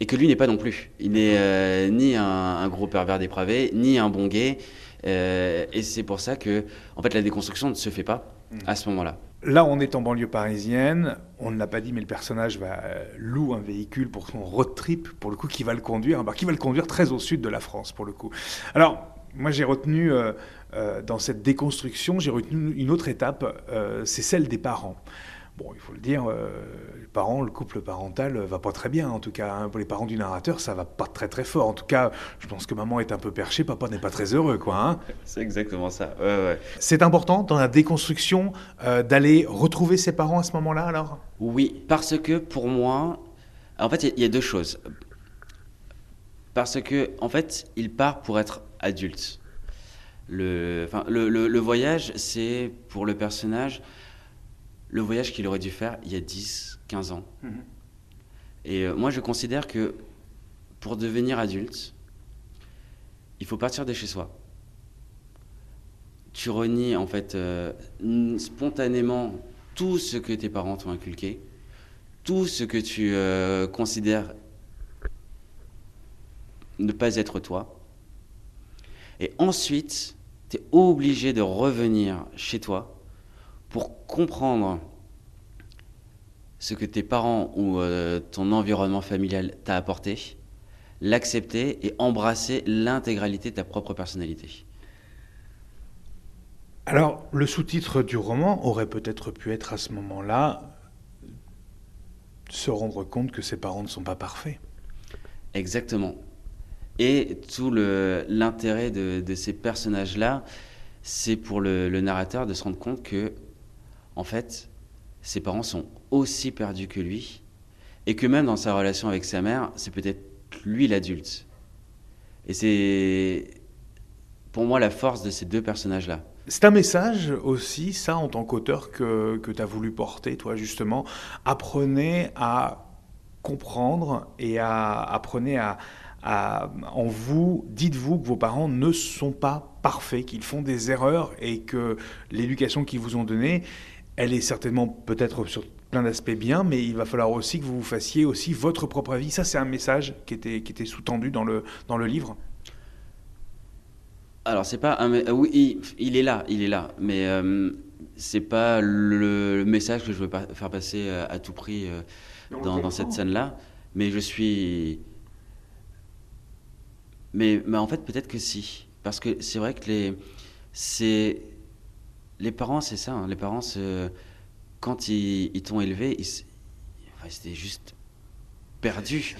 et que lui n'est pas non plus. Il n'est euh, ni un, gros pervers dépravé, ni un bon gay, euh, et c'est pour ça que, en fait, la déconstruction ne se fait pas hmm. à ce moment-là. Là, on est en banlieue parisienne. On ne l'a pas dit, mais le personnage va euh, loue un véhicule pour son road trip, pour le coup, qui va le conduire, bah, qui va le conduire très au sud de la France, pour le coup. Alors, moi, j'ai retenu euh, euh, dans cette déconstruction, j'ai retenu une autre étape, c'est celle des parents. Bon, il faut le dire, euh, les parents, le couple parental va pas très bien, en tout cas. Hein. pour les parents du narrateur, ça va pas très très fort. En tout cas, je pense que maman est un peu perchée, papa n'est pas très heureux, quoi. Hein. C'est exactement ça. Ouais, ouais. C'est important dans la déconstruction euh, d'aller retrouver ses parents à ce moment-là, alors? Oui, parce que pour moi, en fait, il y, a deux choses. Parce que, en fait, il part pour être adulte. Le, enfin, le, le voyage, c'est pour le personnage le voyage qu'il aurait dû faire il y a 10, 15 ans. Mhm. Et euh, moi, je considère que pour devenir adulte, il faut partir de chez soi. Tu renies en fait euh, spontanément tout ce que tes parents t'ont inculqué, tout ce que tu euh, considères ne pas être toi. Et ensuite, tu es obligé de revenir chez toi pour comprendre ce que tes parents ou euh, ton environnement familial t'a apporté, l'accepter et embrasser l'intégralité de ta propre personnalité. Alors, le sous-titre du roman aurait peut-être pu être à ce moment-là se rendre compte que ses parents ne sont pas parfaits. Exactement. Et tout l'intérêt de, de, ces personnages-là, c'est pour le, le narrateur de se rendre compte que en fait, ses parents sont aussi perdus que lui, et que même dans sa relation avec sa mère, c'est peut-être lui l'adulte. Et c'est pour moi la force de ces deux personnages-là. C'est un message aussi, ça, en tant qu'auteur, que, que tu as voulu porter, toi, justement. Apprenez à comprendre et à, apprenez à, à en vous, dites-vous que vos parents ne sont pas parfaits, qu'ils font des erreurs et que l'éducation qu'ils vous ont donnée, elle est certainement peut-être sur plein d'aspects bien, mais il va falloir aussi que vous vous fassiez aussi votre propre avis. Ça, c'est un message qui était, qui était sous-tendu dans le, dans le livre. Alors, c'est pas un. Euh, oui, il, est là, il est là. Mais euh, c'est pas le, message que je veux pas faire passer euh, à tout prix dans, dans, cette scène-là. Mais je suis. Mais, mais en fait, peut-être que si. Parce que c'est vrai que les. C'est. Les parents, c'est ça. Hein. Les parents, quand ils, t'ont élevé, ils, enfin, c'était juste perdu.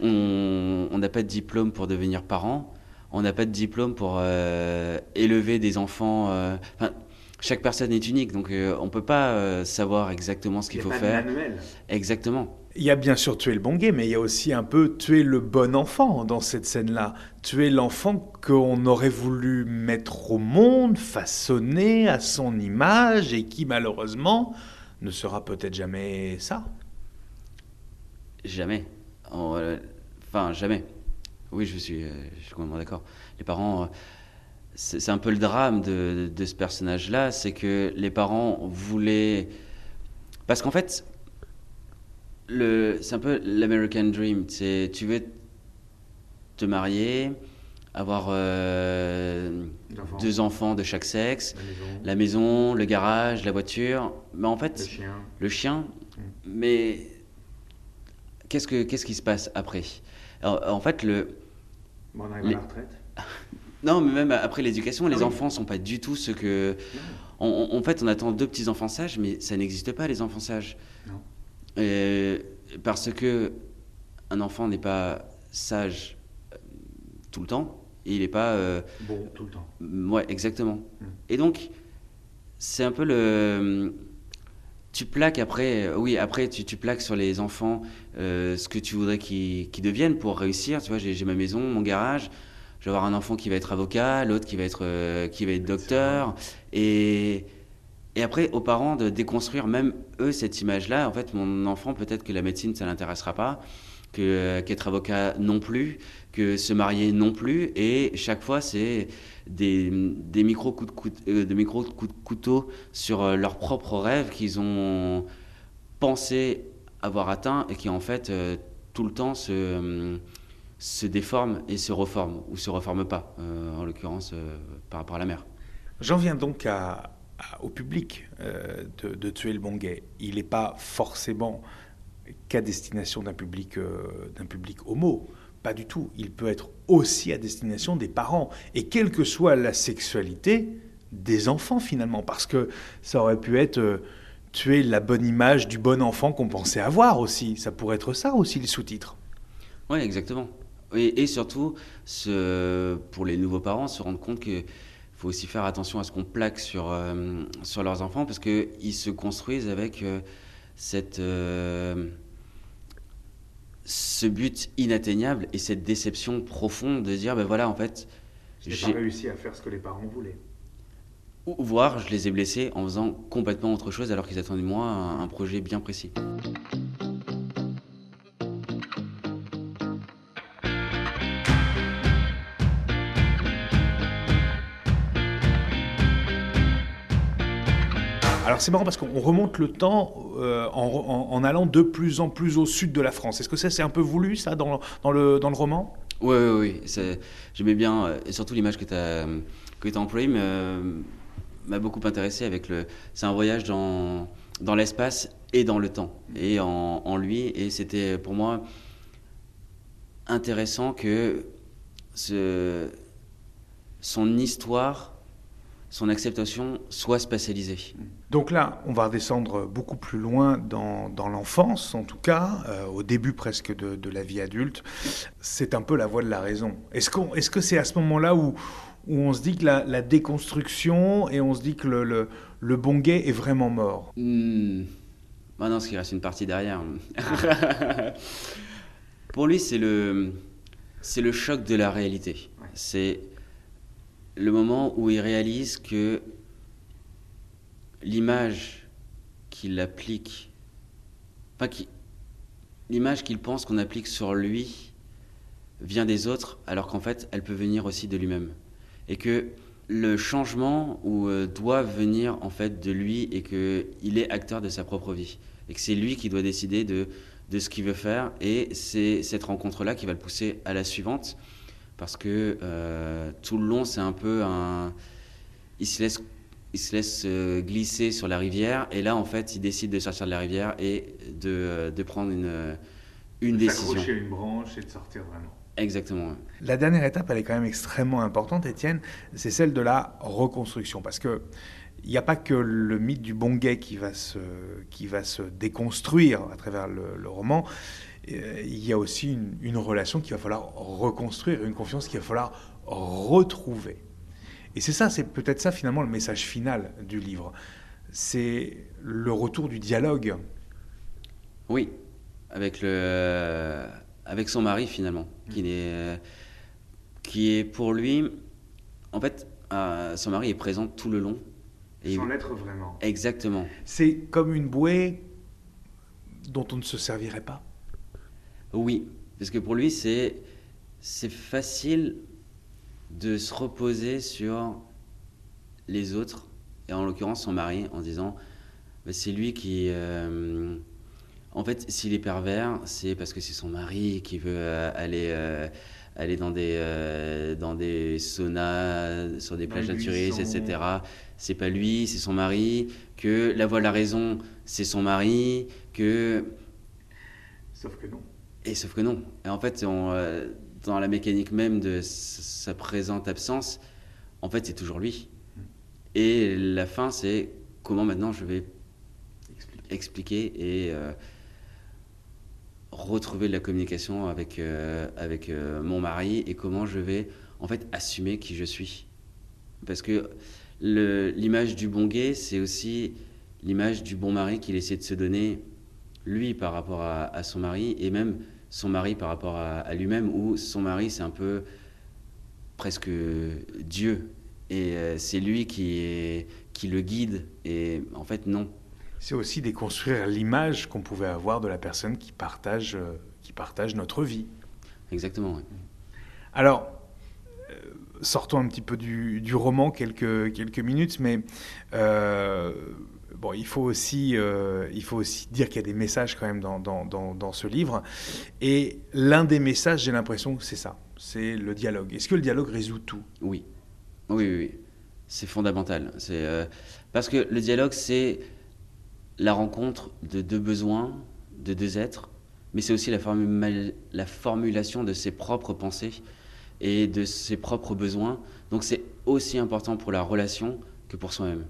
On n'a pas de diplôme pour devenir parent on n'a pas de diplôme pour euh, élever des enfants. Euh, chaque personne est unique, donc euh, on ne peut pas savoir exactement ce qu'il faut faire. Manuel. Exactement. Il y a bien sûr tuer le bon gay, mais il y a aussi un peu tuer le bon enfant dans cette scène-là. Tuer l'enfant qu'on aurait voulu mettre au monde, façonner à son image et qui malheureusement ne sera peut-être jamais ça. Jamais. Enfin, jamais. Oui, je suis, euh, je suis complètement d'accord. Les parents, euh, c'est un peu le drame de ce personnage-là, c'est que les parents voulaient. Parce qu'en fait, c'est un peu l'American Dream. C'est tu veux te marier, avoir euh, deux enfants de chaque sexe, la maison. le garage, la voiture, mais en fait, le chien. Le chien mm. Mais qu'est-ce que qu'est-ce qui se passe après? En fait, le on arrive à la retraite Non, mais même après l'éducation, les ah enfants sont pas du tout ce que. en fait, on attend deux petits enfants sages, mais ça n'existe pas les enfants sages. Parce que un enfant n'est pas sage euh, tout le temps, et il n'est pas. Euh, bon tout le temps. Ouais, exactement. Hmm. Et donc, c'est un peu le tu plaques après, euh, oui, après tu, tu plaques sur les enfants euh, ce que tu voudrais qu'ils deviennent pour réussir. Tu vois, j'ai ma maison, mon garage. Je vais avoir un enfant qui va être avocat, l'autre qui va être euh, qui va être docteur. Et et après, aux parents de déconstruire même eux cette image-là. En fait, mon enfant, peut-être que la médecine, ça l'intéressera pas, que qu'être avocat non plus, que se marier non plus. Et chaque fois, c'est des, des micro coups de, couteau, euh, coups de couteau sur euh, leurs propres rêves qu'ils ont pensé avoir atteint et qui en fait euh, tout le temps se, se déforment et se reforment ou se reforment pas, en l'occurrence par rapport à la mer. J'en viens donc à, au public de, de, Tuer le bon gay. Il n'est pas forcément qu'à destination d'un public, d'un public homo. Pas du tout. Il peut être aussi à destination des parents. Et quelle que soit la sexualité, des enfants finalement. Parce que ça aurait pu être euh, tuer la bonne image du bon enfant qu'on pensait avoir aussi. Ça pourrait être ça aussi le sous-titre. Oui, exactement. Et, surtout, pour les nouveaux parents, se rendre compte qu'il faut aussi faire attention à ce qu'on plaque sur, euh, sur leurs enfants parce qu'ils se construisent avec euh, cette ce but inatteignable et cette déception profonde de dire ben voilà en fait j'ai pas réussi à faire ce que les parents voulaient. Ou voire je les ai blessés en faisant complètement autre chose alors qu'ils attendaient de moi un projet bien précis Alors c'est marrant parce qu'on remonte le temps euh, en, allant de plus en plus au sud de la France. Est-ce que ça c'est un peu voulu ça dans, dans, le, dans le roman? Oui, oui, oui. J'aimais bien, euh, et surtout l'image que tu as, as employée m'a beaucoup intéressé. C'est un voyage dans, dans l'espace et dans le temps, et en, lui, et c'était pour moi intéressant que son histoire son acceptation soit spatialisée. Donc là, on va redescendre beaucoup plus loin dans, dans l'enfance, en tout cas, euh, au début presque de, de, la vie adulte. C'est un peu la voie de la raison. Est-ce qu'on, est-ce que c'est à ce moment-là où, où on se dit que la, la, déconstruction et on se dit que le, le, le bon gay est vraiment mort? Mmh. bah Non, parce qu'il reste une partie derrière. Pour lui, c'est le, c'est le choc de la réalité. C'est le moment où il réalise que l'image qu'il applique, enfin, l'image qu'il pense qu'on applique sur lui vient des autres, alors qu'en fait, elle peut venir aussi de lui-même. Et que le changement euh, doit venir en fait de lui et qu'il est acteur de sa propre vie. Et que c'est lui qui doit décider de, de ce qu'il veut faire. Et c'est cette rencontre-là qui va le pousser à la suivante. Parce que euh, tout le long, c'est un peu un. Il se laisse il se laisse euh, glisser sur la rivière et là en fait il décide de sortir de la rivière et de, de prendre une, une décision. S'accrocher à une branche et de sortir vraiment. Exactement. La dernière étape, elle est quand même extrêmement importante, Étienne, c'est celle de la reconstruction. Parce que il n'y a pas que le mythe du bon gay qui va se, qui va se déconstruire à travers le, roman. Euh, il y a aussi une, une relation qu'il va falloir reconstruire, une confiance qu'il va falloir retrouver. Et c'est ça, c'est peut-être ça finalement le message final du livre. C'est le retour du dialogue. Oui, avec, le, avec son mari finalement, qui, est, qui est pour lui, en fait, euh, son mari est présent tout le long. Et Sans l'être vraiment. Exactement. C'est comme une bouée dont on ne se servirait pas. Oui, parce que pour lui, c'est c'est facile de se reposer sur les autres, et en l'occurrence son mari, en disant bah, c'est lui qui. Euh, en fait, s'il est pervers, c'est parce que c'est son mari qui veut euh, aller. Euh, aller dans des, dans des saunas, sur des plages naturistes, etc. C'est pas lui, c'est son mari. Que la voix la raison, c'est son mari. Que. Sauf que non. Et sauf que non. Et en fait, on, dans la mécanique même de sa présente absence, en fait, c'est toujours lui. Et la fin, c'est comment maintenant je vais expliquer, et euh, retrouver de la communication avec, euh, avec euh, mon mari et comment je vais en fait assumer qui je suis. Parce que l'image du bon gay, c'est aussi l'image du bon mari qu'il essaie de se donner, lui, par rapport à, à son mari, et même son mari par rapport à, lui-même, ou son mari, c'est un peu presque Dieu. Et euh, c'est lui qui, est, qui le guide. Et en fait, non. C'est aussi déconstruire l'image qu'on pouvait avoir de la personne qui partage, euh, qui partage notre vie. Exactement, oui. Alors, euh, sortons un petit peu du, du, roman quelques, quelques minutes, mais bon, il faut aussi, euh, il faut aussi dire qu'il y a des messages quand même dans, dans, dans, ce livre. Et l'un des messages, j'ai l'impression c'est ça, c'est le dialogue. Est-ce que le dialogue résout tout? Oui, oui, oui, c'est fondamental. Euh, parce que le dialogue, c'est la rencontre de deux besoins, de deux êtres, mais c'est aussi la formulation de ses propres pensées et de ses propres besoins. Donc c'est aussi important pour la relation que pour soi-même.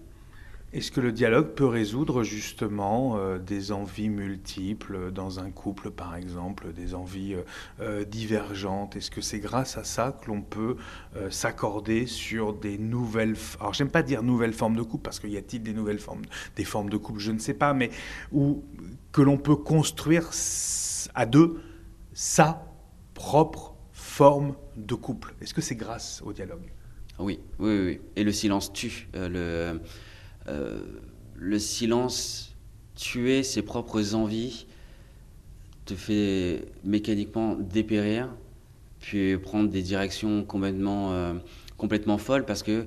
Est-ce que le dialogue peut résoudre justement euh, des envies multiples dans un couple, par exemple, des envies euh, euh, divergentes? Est-ce que c'est grâce à ça que l'on peut s'accorder sur des nouvelles... Alors j'aime pas dire nouvelles formes de couple, parce qu'il y a-t-il des nouvelles formes, des formes de couple, je ne sais pas, mais où que l'on peut construire à deux sa propre forme de couple. Est-ce que c'est grâce au dialogue? Oui, oui, oui. Et le silence tue. le euh, le silence, tuer ses propres envies, te fait mécaniquement dépérir, puis prendre des directions complètement, euh, complètement folles parce que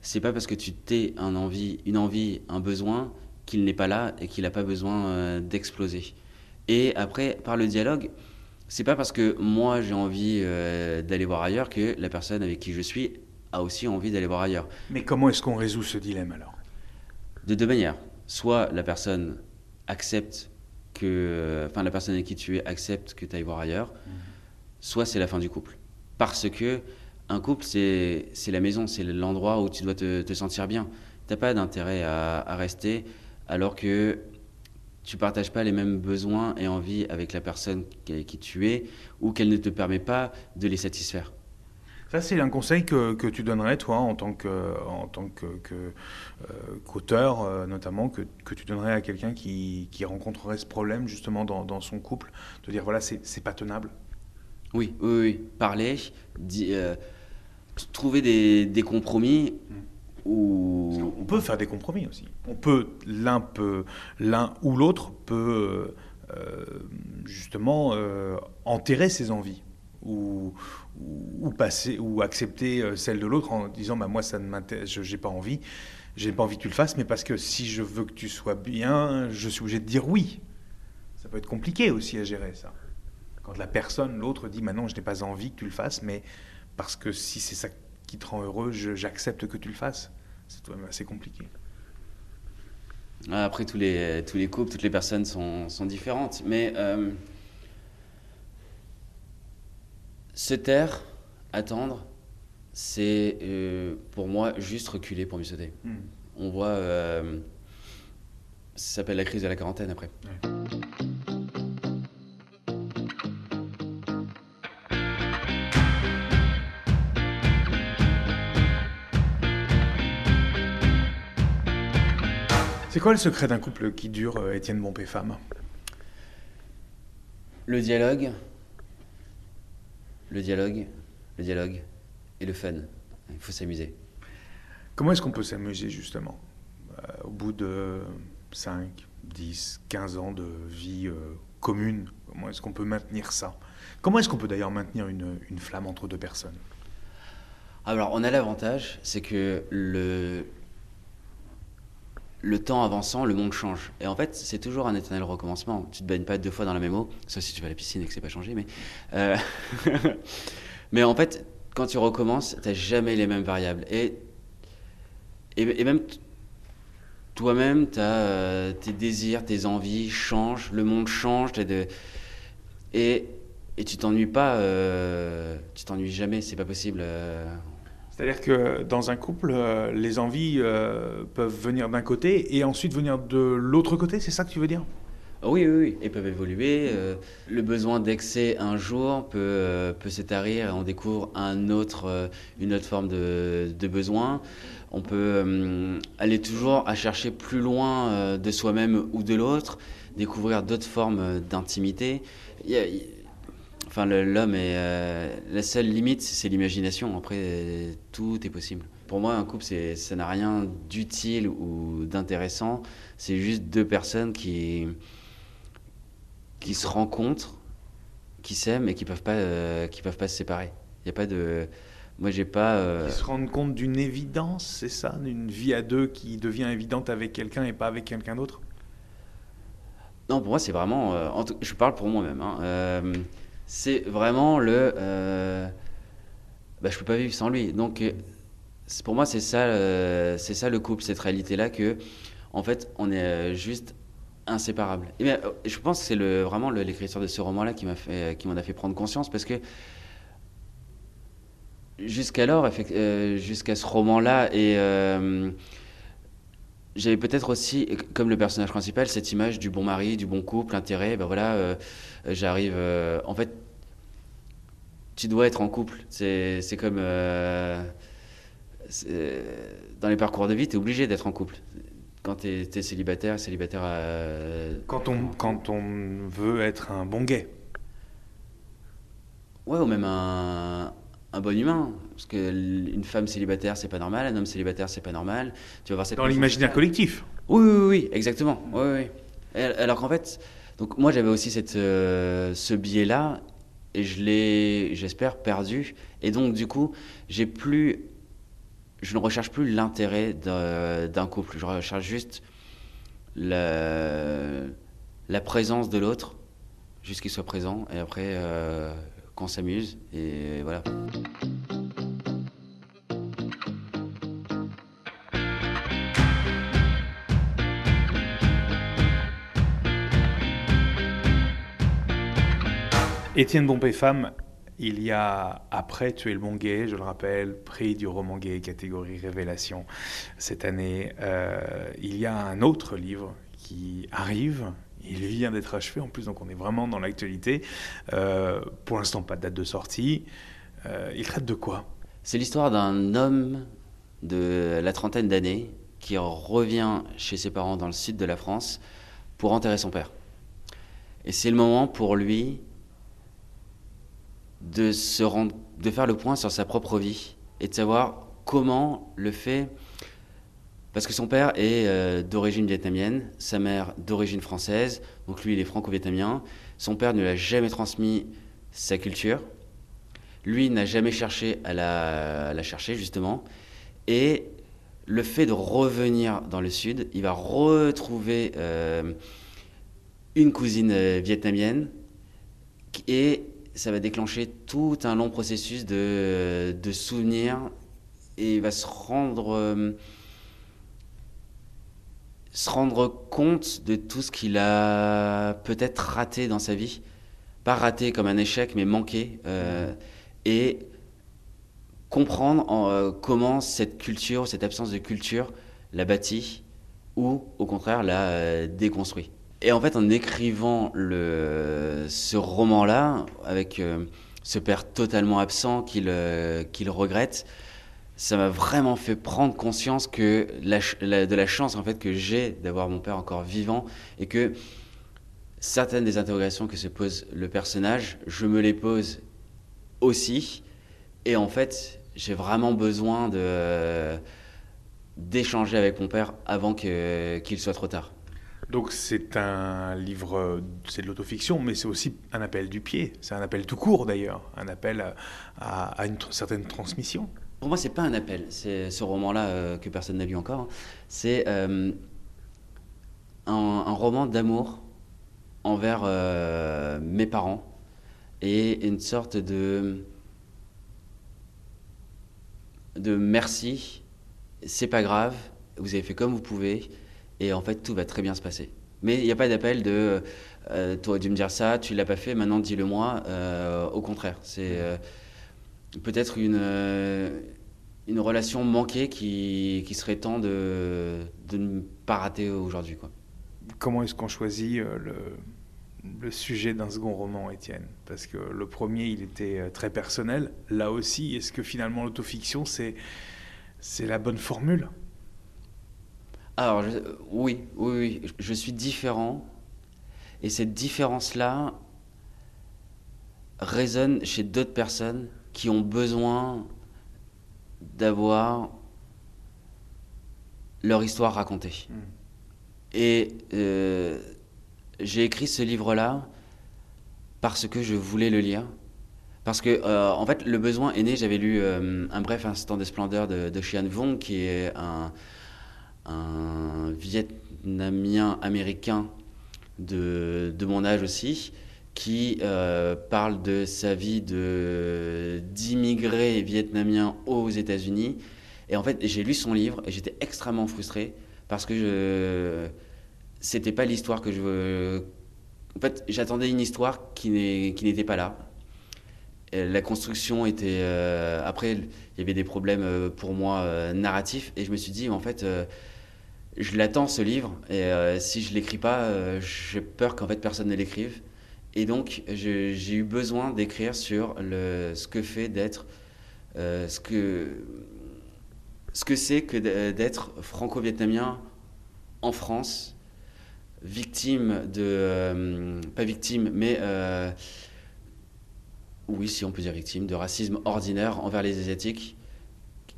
c'est pas parce que tu t'es un envie, une envie, un besoin qu'il n'est pas là et qu'il n'a pas besoin euh, d'exploser. Et après, par le dialogue, c'est pas parce que moi j'ai envie d'aller voir ailleurs que la personne avec qui je suis a aussi envie d'aller voir ailleurs. Mais comment est-ce qu'on résout ce dilemme alors? De deux manières. Soit la personne accepte que, enfin la personne avec qui tu es accepte que tu ailles voir ailleurs, mhm. soit c'est la fin du couple. Parce que un couple, c'est la maison, c'est l'endroit où tu dois te, sentir bien. Tu n'as pas d'intérêt à, rester alors que tu partages pas les mêmes besoins et envies avec la personne avec qui tu es ou qu'elle ne te permet pas de les satisfaire. Ça, c'est un conseil que, que, tu donnerais, toi, en tant qu'auteur, que, euh, notamment, que, que, tu donnerais à quelqu'un qui, qui, rencontrerait ce problème, justement, dans, dans son couple, de dire, voilà, c'est pas tenable? Oui, oui, oui. Parler, euh, trouver des, des compromis où On peut faire des compromis aussi. On peut, l'un peut, l'un ou l'autre peut euh, justement euh, enterrer ses envies ou, passer ou accepter euh, celle de l'autre en disant bah moi ça ne m'intéresse, j'ai pas envie, j'ai pas envie que tu le fasses, mais parce que si je veux que tu sois bien, je suis obligé de dire oui. Ça peut être compliqué aussi à gérer ça. Quand la personne, l'autre dit maintenant je n'ai pas envie que tu le fasses, mais parce que si c'est ça qui te rend heureux, j'accepte que tu le fasses. C'est quand même assez compliqué. Après, tous les, tous les couples, toutes les personnes sont, sont différentes. Mais euh, se taire, attendre, c'est euh, pour moi juste reculer pour mieux sauter. Hmm. On voit. Euh, ça s'appelle la crise de la quarantaine après. C'est quoi le secret d'un couple qui dure, euh, Étienne Bompé-Femme Le dialogue, le dialogue, le dialogue et le fun. Il faut s'amuser. Comment est-ce qu'on peut s'amuser justement euh, au bout de 5, 10, 15 ans de vie euh, commune? Comment est-ce qu'on peut maintenir ça? Comment est-ce qu'on peut d'ailleurs maintenir une, une flamme entre deux personnes? Alors on a l'avantage, c'est que le, le temps avançant, le monde change. Et en fait, c'est toujours un éternel recommencement. Tu te baignes pas deux fois dans la même eau, sauf si tu vas à la piscine et que c'est pas changé. Mais, euh, mais en fait, quand tu recommences, tu n'as jamais les mêmes variables. Et, et, même toi-même, euh, tes désirs, tes envies changent, le monde change. De, et, et tu t'ennuies pas, euh, tu t'ennuies jamais, c'est pas possible. C'est-à-dire que dans un couple, euh, les envies euh, peuvent venir d'un côté et ensuite venir de l'autre côté, c'est ça que tu veux dire? Oui, oui, oui, ils peuvent évoluer. Euh, le besoin d'excès un jour peut, peut s'étarir et on découvre une autre forme de, besoin. On peut aller toujours à chercher plus loin de soi-même ou de l'autre, découvrir d'autres formes d'intimité. Enfin, l'homme est. Euh, la seule limite, c'est l'imagination. Après, tout est possible. Pour moi, un couple, ça n'a rien d'utile ou d'intéressant. C'est juste deux personnes qui, qui se rencontrent, qui s'aiment et qui peuvent pas, euh, qui peuvent pas se séparer. Il y a pas de. Moi, j'ai pas. Euh, qui se rendent compte d'une évidence, c'est ça, d'une vie à deux qui devient évidente avec quelqu'un et pas avec quelqu'un d'autre? Non, pour moi, c'est vraiment. je parle pour moi-même. Hein c'est vraiment le. Euh, bah, je peux pas vivre sans lui. Donc, euh, pour moi, c'est ça, euh, c'est ça le couple, cette réalité-là que, en fait, on est euh, juste inséparables. Et bien, je pense que c'est le, vraiment l'écriture de ce roman-là qui m'a fait, qui m'en a fait prendre conscience parce que jusqu'alors, jusqu'à ce roman-là et j'avais peut-être aussi, comme le personnage principal, cette image du bon mari, du bon couple, intérêt. Ben voilà, j'arrive. En fait, tu dois être en couple. C'est comme. Euh, dans les parcours de vie, tu es obligé d'être en couple. Quand tu es, célibataire, célibataire Quand, on, quand on veut être un bon gay. Ouais, ou même un, un bon humain. Parce qu'une femme célibataire, c'est pas normal, un homme célibataire, c'est pas normal. Tu vas voir cette Dans l'imaginaire collectif. Oui, oui, oui, exactement. Oui, oui. alors qu'en fait, donc moi j'avais aussi cette, euh, ce biais-là, et je l'ai, j'espère, perdu. Et donc du coup, j'ai plus, je ne recherche plus l'intérêt d'un couple. Je recherche juste la, présence de l'autre, juste qu'il soit présent, et après. Euh, qu'on s'amuse et voilà. Étienne Bompé-Femme, il y a Après Tu es le bon gay, je le rappelle, prix du roman gay, catégorie révélation cette année. Euh, il y a un autre livre qui arrive, il vient d'être achevé en plus, donc on est vraiment dans l'actualité. Euh, pour l'instant, pas de date de sortie. Euh, il traite de quoi? C'est l'histoire d'un homme de la trentaine d'années qui revient chez ses parents dans le sud de la France pour enterrer son père. Et c'est le moment pour lui de, se rendre, de faire le point sur sa propre vie et de savoir comment le fait. Parce que son père est euh, d'origine vietnamienne, sa mère d'origine française, donc lui il est franco-vietnamien. Son père ne lui a jamais transmis sa culture. Lui n'a jamais cherché à la, chercher justement. Et le fait de revenir dans le sud, il va retrouver euh, une cousine euh, vietnamienne et ça va déclencher tout un long processus de, de souvenirs et il va se rendre, euh, se rendre compte de tout ce qu'il a peut-être raté dans sa vie. Pas raté comme un échec, mais manqué. Euh, et comprendre euh, comment cette culture, cette absence de culture l'a bâti ou au contraire l'a déconstruit. Et en fait, en écrivant ce roman-là, avec ce père totalement absent qu'il qu'il regrette, ça m'a vraiment fait prendre conscience de la chance en fait que j'ai d'avoir mon père encore vivant et que certaines des interrogations que se pose le personnage, je me les pose aussi et en fait j'ai vraiment besoin d'échanger avec mon père avant qu'il soit trop tard. Donc c'est un livre, c'est de l'autofiction, mais c'est aussi un appel du pied. C'est un appel tout court d'ailleurs, un appel à une certaine transmission. Pour moi, c'est pas un appel. C'est ce roman-là euh, que personne n'a lu encore. C'est euh, un, roman d'amour envers euh, mes parents et une sorte de de merci. C'est pas grave. Vous avez fait comme vous pouvez et en fait tout va très bien se passer. Mais il n'y a pas d'appel de tu aurais dû me dire ça, tu l'as pas fait, maintenant dis-le moi. au contraire, c'est peut-être une, euh, une relation manquée qui, qui serait temps de, de ne pas rater aujourd'hui. Comment est-ce qu'on choisit euh, le, le sujet d'un second roman, Étienne? Parce que le premier, il était euh, très personnel. Là aussi, est-ce que finalement l'autofiction, c'est, c'est la bonne formule? Alors, oui, oui, oui, je suis différent. Et cette différence-là résonne chez d'autres personnes qui ont besoin d'avoir leur histoire racontée. Hmm. Et euh, j'ai écrit ce livre-là parce que je voulais le lire. Parce que, euh, en fait, le besoin est né. J'avais lu euh, Un bref instant de splendeur de, de Xian Vong, qui est un, un Vietnamien américain de, de mon âge aussi, qui euh, parle de sa vie d'immigré vietnamien aux États-Unis. Et en fait, j'ai lu son livre et j'étais extrêmement frustré parce que je c'était pas l'histoire que je veux. En fait, j'attendais une histoire qui n'était pas là. la construction était. Euh, après, il y avait des problèmes euh, pour moi narratifs et je me suis dit, en fait, je l'attends ce livre et si je l'écris pas, j'ai peur qu'en fait personne ne l'écrive. Et donc, j'ai eu besoin d'écrire sur ce que fait d'être, euh, ce que ce que que d'être franco-vietnamien en France, victime de, euh, pas victime, mais euh, oui, si on peut dire victime, de racisme ordinaire envers les Asiatiques.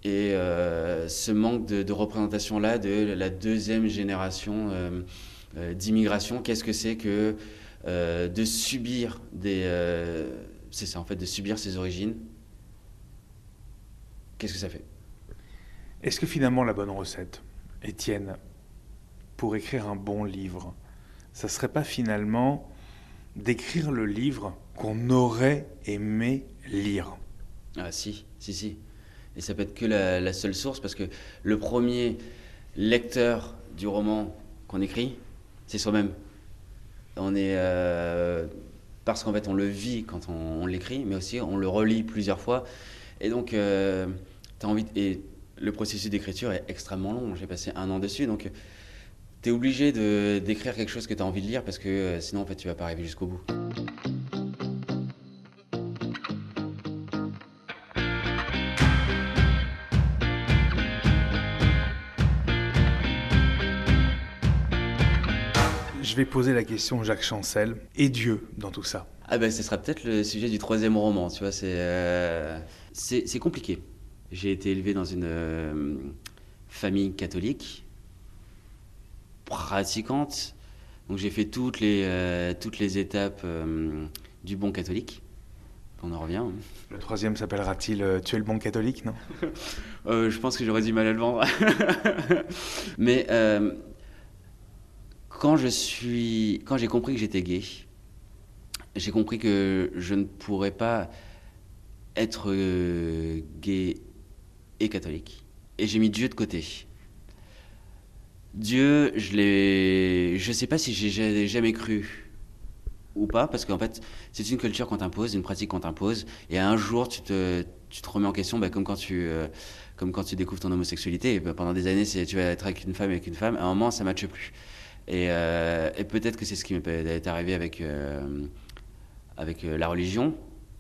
Et ce manque de, de représentation-là de la deuxième génération d'immigration, qu'est-ce que c'est que euh, de subir des. Euh, c'est ça en fait, de subir ses origines? Qu'est-ce que ça fait? Est-ce que finalement la bonne recette, Étienne, pour écrire un bon livre, ça serait pas finalement d'écrire le livre qu'on aurait aimé lire? Ah si, si, si. Et ça peut être que la seule source parce que le premier lecteur du roman qu'on écrit, c'est soi-même. On est euh, parce qu'en fait on le vit quand on, l'écrit, mais aussi on le relit plusieurs fois. Et donc, euh, as envie et le processus d'écriture est extrêmement long. J'ai passé un an dessus, donc tu es obligé d'écrire quelque chose que tu as envie de lire parce que euh, sinon en fait tu vas pas arriver jusqu'au bout. Je vais poser la question Jacques Chancel et Dieu dans tout ça. Ah ben ce sera peut-être le sujet du troisième roman, tu vois, c'est euh, c'est compliqué. J'ai été élevé dans une euh, famille catholique, pratiquante. Donc j'ai fait toutes les, euh, toutes les étapes du bon catholique. On en revient. Le troisième s'appellera-t-il Tu es le bon catholique, non? Je pense que j'aurais du mal à le vendre. Mais quand je suis, quand j'ai compris que j'étais gay, j'ai compris que je ne pourrais pas être euh, gay et catholique. Et j'ai mis Dieu de côté. Dieu, je l'ai, je sais pas si j'ai jamais cru ou pas, parce qu'en fait, c'est une culture qu'on t'impose, une pratique qu'on t'impose, et un jour, tu te, tu te remets en question, bah, comme quand tu, euh, comme quand tu découvres ton homosexualité. Bah, pendant des années, tu vas être avec une femme et avec une femme, à un moment, ça matche plus. Et, euh, et peut-être que c'est ce qui m'est arrivé avec avec la religion,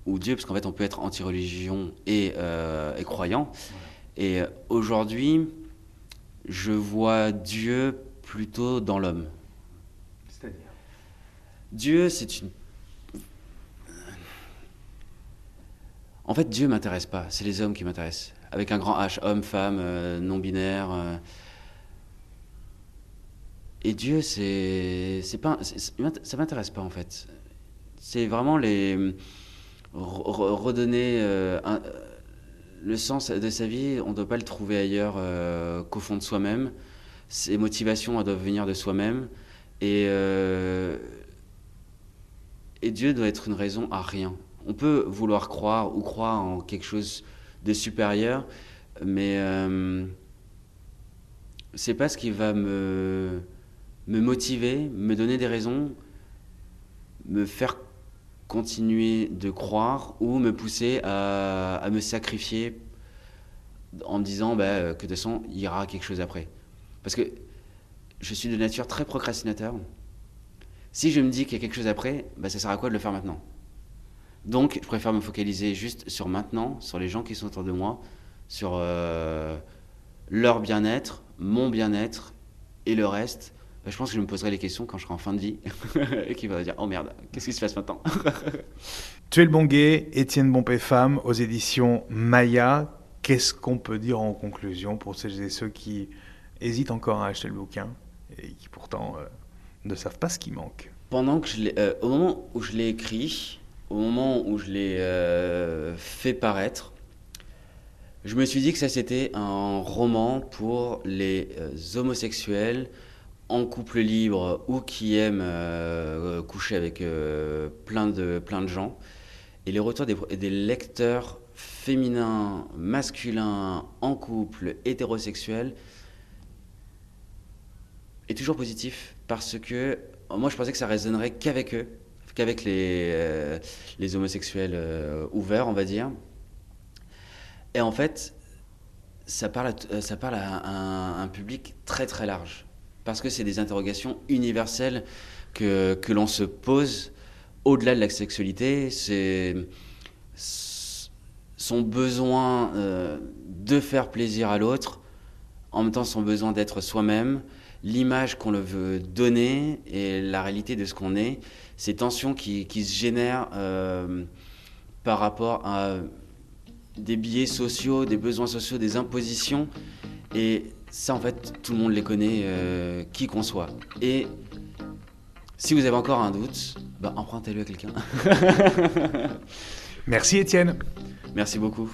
ou Dieu, parce qu'en fait, on peut être anti-religion et, euh, croyant. Et aujourd'hui, je vois Dieu plutôt dans l'homme. C'est-à-dire? Dieu, c'est une. En fait, Dieu m'intéresse pas, c'est les hommes qui m'intéressent. Avec un grand H, homme, femme, euh, non-binaire. Et Dieu, c'est. c'est pas, ça m'intéresse pas, en fait. C'est vraiment les redonner euh, euh, le sens de sa vie, on ne doit pas le trouver ailleurs euh, qu'au fond de soi-même. Ses motivations doivent venir de soi-même. Et, et Dieu doit être une raison à rien. On peut vouloir croire ou croire en quelque chose de supérieur, mais c'est pas ce qui va me, me motiver, me donner des raisons, me faire continuer de croire ou me pousser à, me sacrifier en me disant bah, que de toute façon, il y aura quelque chose après. Parce que je suis de nature très procrastinateur. Si je me dis qu'il y a quelque chose après, bah, ça sert à quoi de le faire maintenant? Donc, je préfère me focaliser juste sur maintenant, sur les gens qui sont autour de moi, sur euh, leur bien-être, mon bien-être et le reste. Bah, je pense que je me poserai les questions quand je serai en fin de vie et qu'il va dire Oh merde, qu'est-ce qui se passe maintenant Tu es le bon gay, Étienne Bompé Femme, aux éditions Maya. Qu'est-ce qu'on peut dire en conclusion pour celles et ceux qui hésitent encore à acheter le bouquin et qui pourtant euh, ne savent pas ce qui manque? Pendant que je euh, au moment où je l'ai écrit, au moment où je l'ai euh, fait paraître, je me suis dit que ça c'était un roman pour les homosexuels en couple libre ou qui aiment euh, coucher avec euh, plein, de, plein de gens. Et les retours des, lecteurs féminins, masculins, en couple, hétérosexuels, est toujours positif parce que moi je pensais que ça résonnerait qu'avec eux, qu'avec les, euh, les homosexuels ouverts, on va dire. Et en fait, ça parle ça parle à un public très très large parce que c'est des interrogations universelles que, que l'on se pose au-delà de la sexualité. C'est son besoin euh, de faire plaisir à l'autre, en même temps son besoin d'être soi-même, l'image qu'on le veut donner et la réalité de ce qu'on est, ces tensions qui, qui se génèrent euh, par rapport à des biais sociaux, des besoins sociaux, des impositions. Et ça, en fait, tout le monde les connaît, euh, qui qu'on soit. Et si vous avez encore un doute, bah, empruntez-le à quelqu'un. Merci Étienne. Merci beaucoup.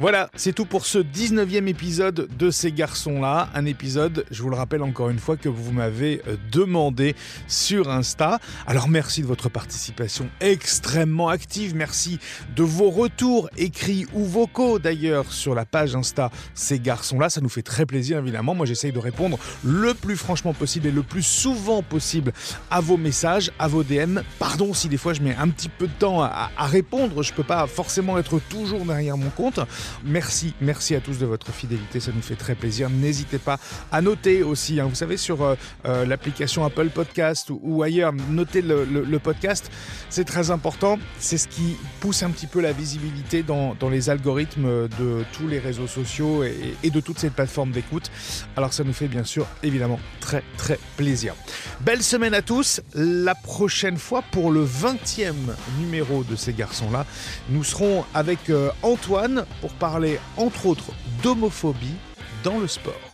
Voilà, c'est tout pour ce 19e épisode de ces garçons-là. Un épisode, je vous le rappelle encore une fois, que vous m'avez euh, demandé sur Insta. Alors merci de votre participation extrêmement active. Merci de vos retours écrits ou vocaux d'ailleurs sur la page Insta Ces garçons-là. Ça nous fait très plaisir évidemment. Moi j'essaye de répondre le plus franchement possible et le plus souvent possible à vos messages, à vos DM. Pardon si des fois je mets un petit peu de temps à, répondre. Je peux pas forcément être toujours derrière mon compte. Merci, merci à tous de votre fidélité, ça nous fait très plaisir. N'hésitez pas à noter aussi, hein, vous savez, sur euh, euh, l'application Apple Podcast ou, ailleurs, notez le, podcast, c'est très important. C'est ce qui pousse un petit peu la visibilité dans, les algorithmes de tous les réseaux sociaux et, de toutes ces plateformes d'écoute. Alors ça nous fait bien sûr évidemment très très plaisir. Belle semaine à tous. La prochaine fois pour le 20e numéro de ces garçons-là, nous serons avec euh, Antoine pour parler entre autres d'homophobie dans le sport.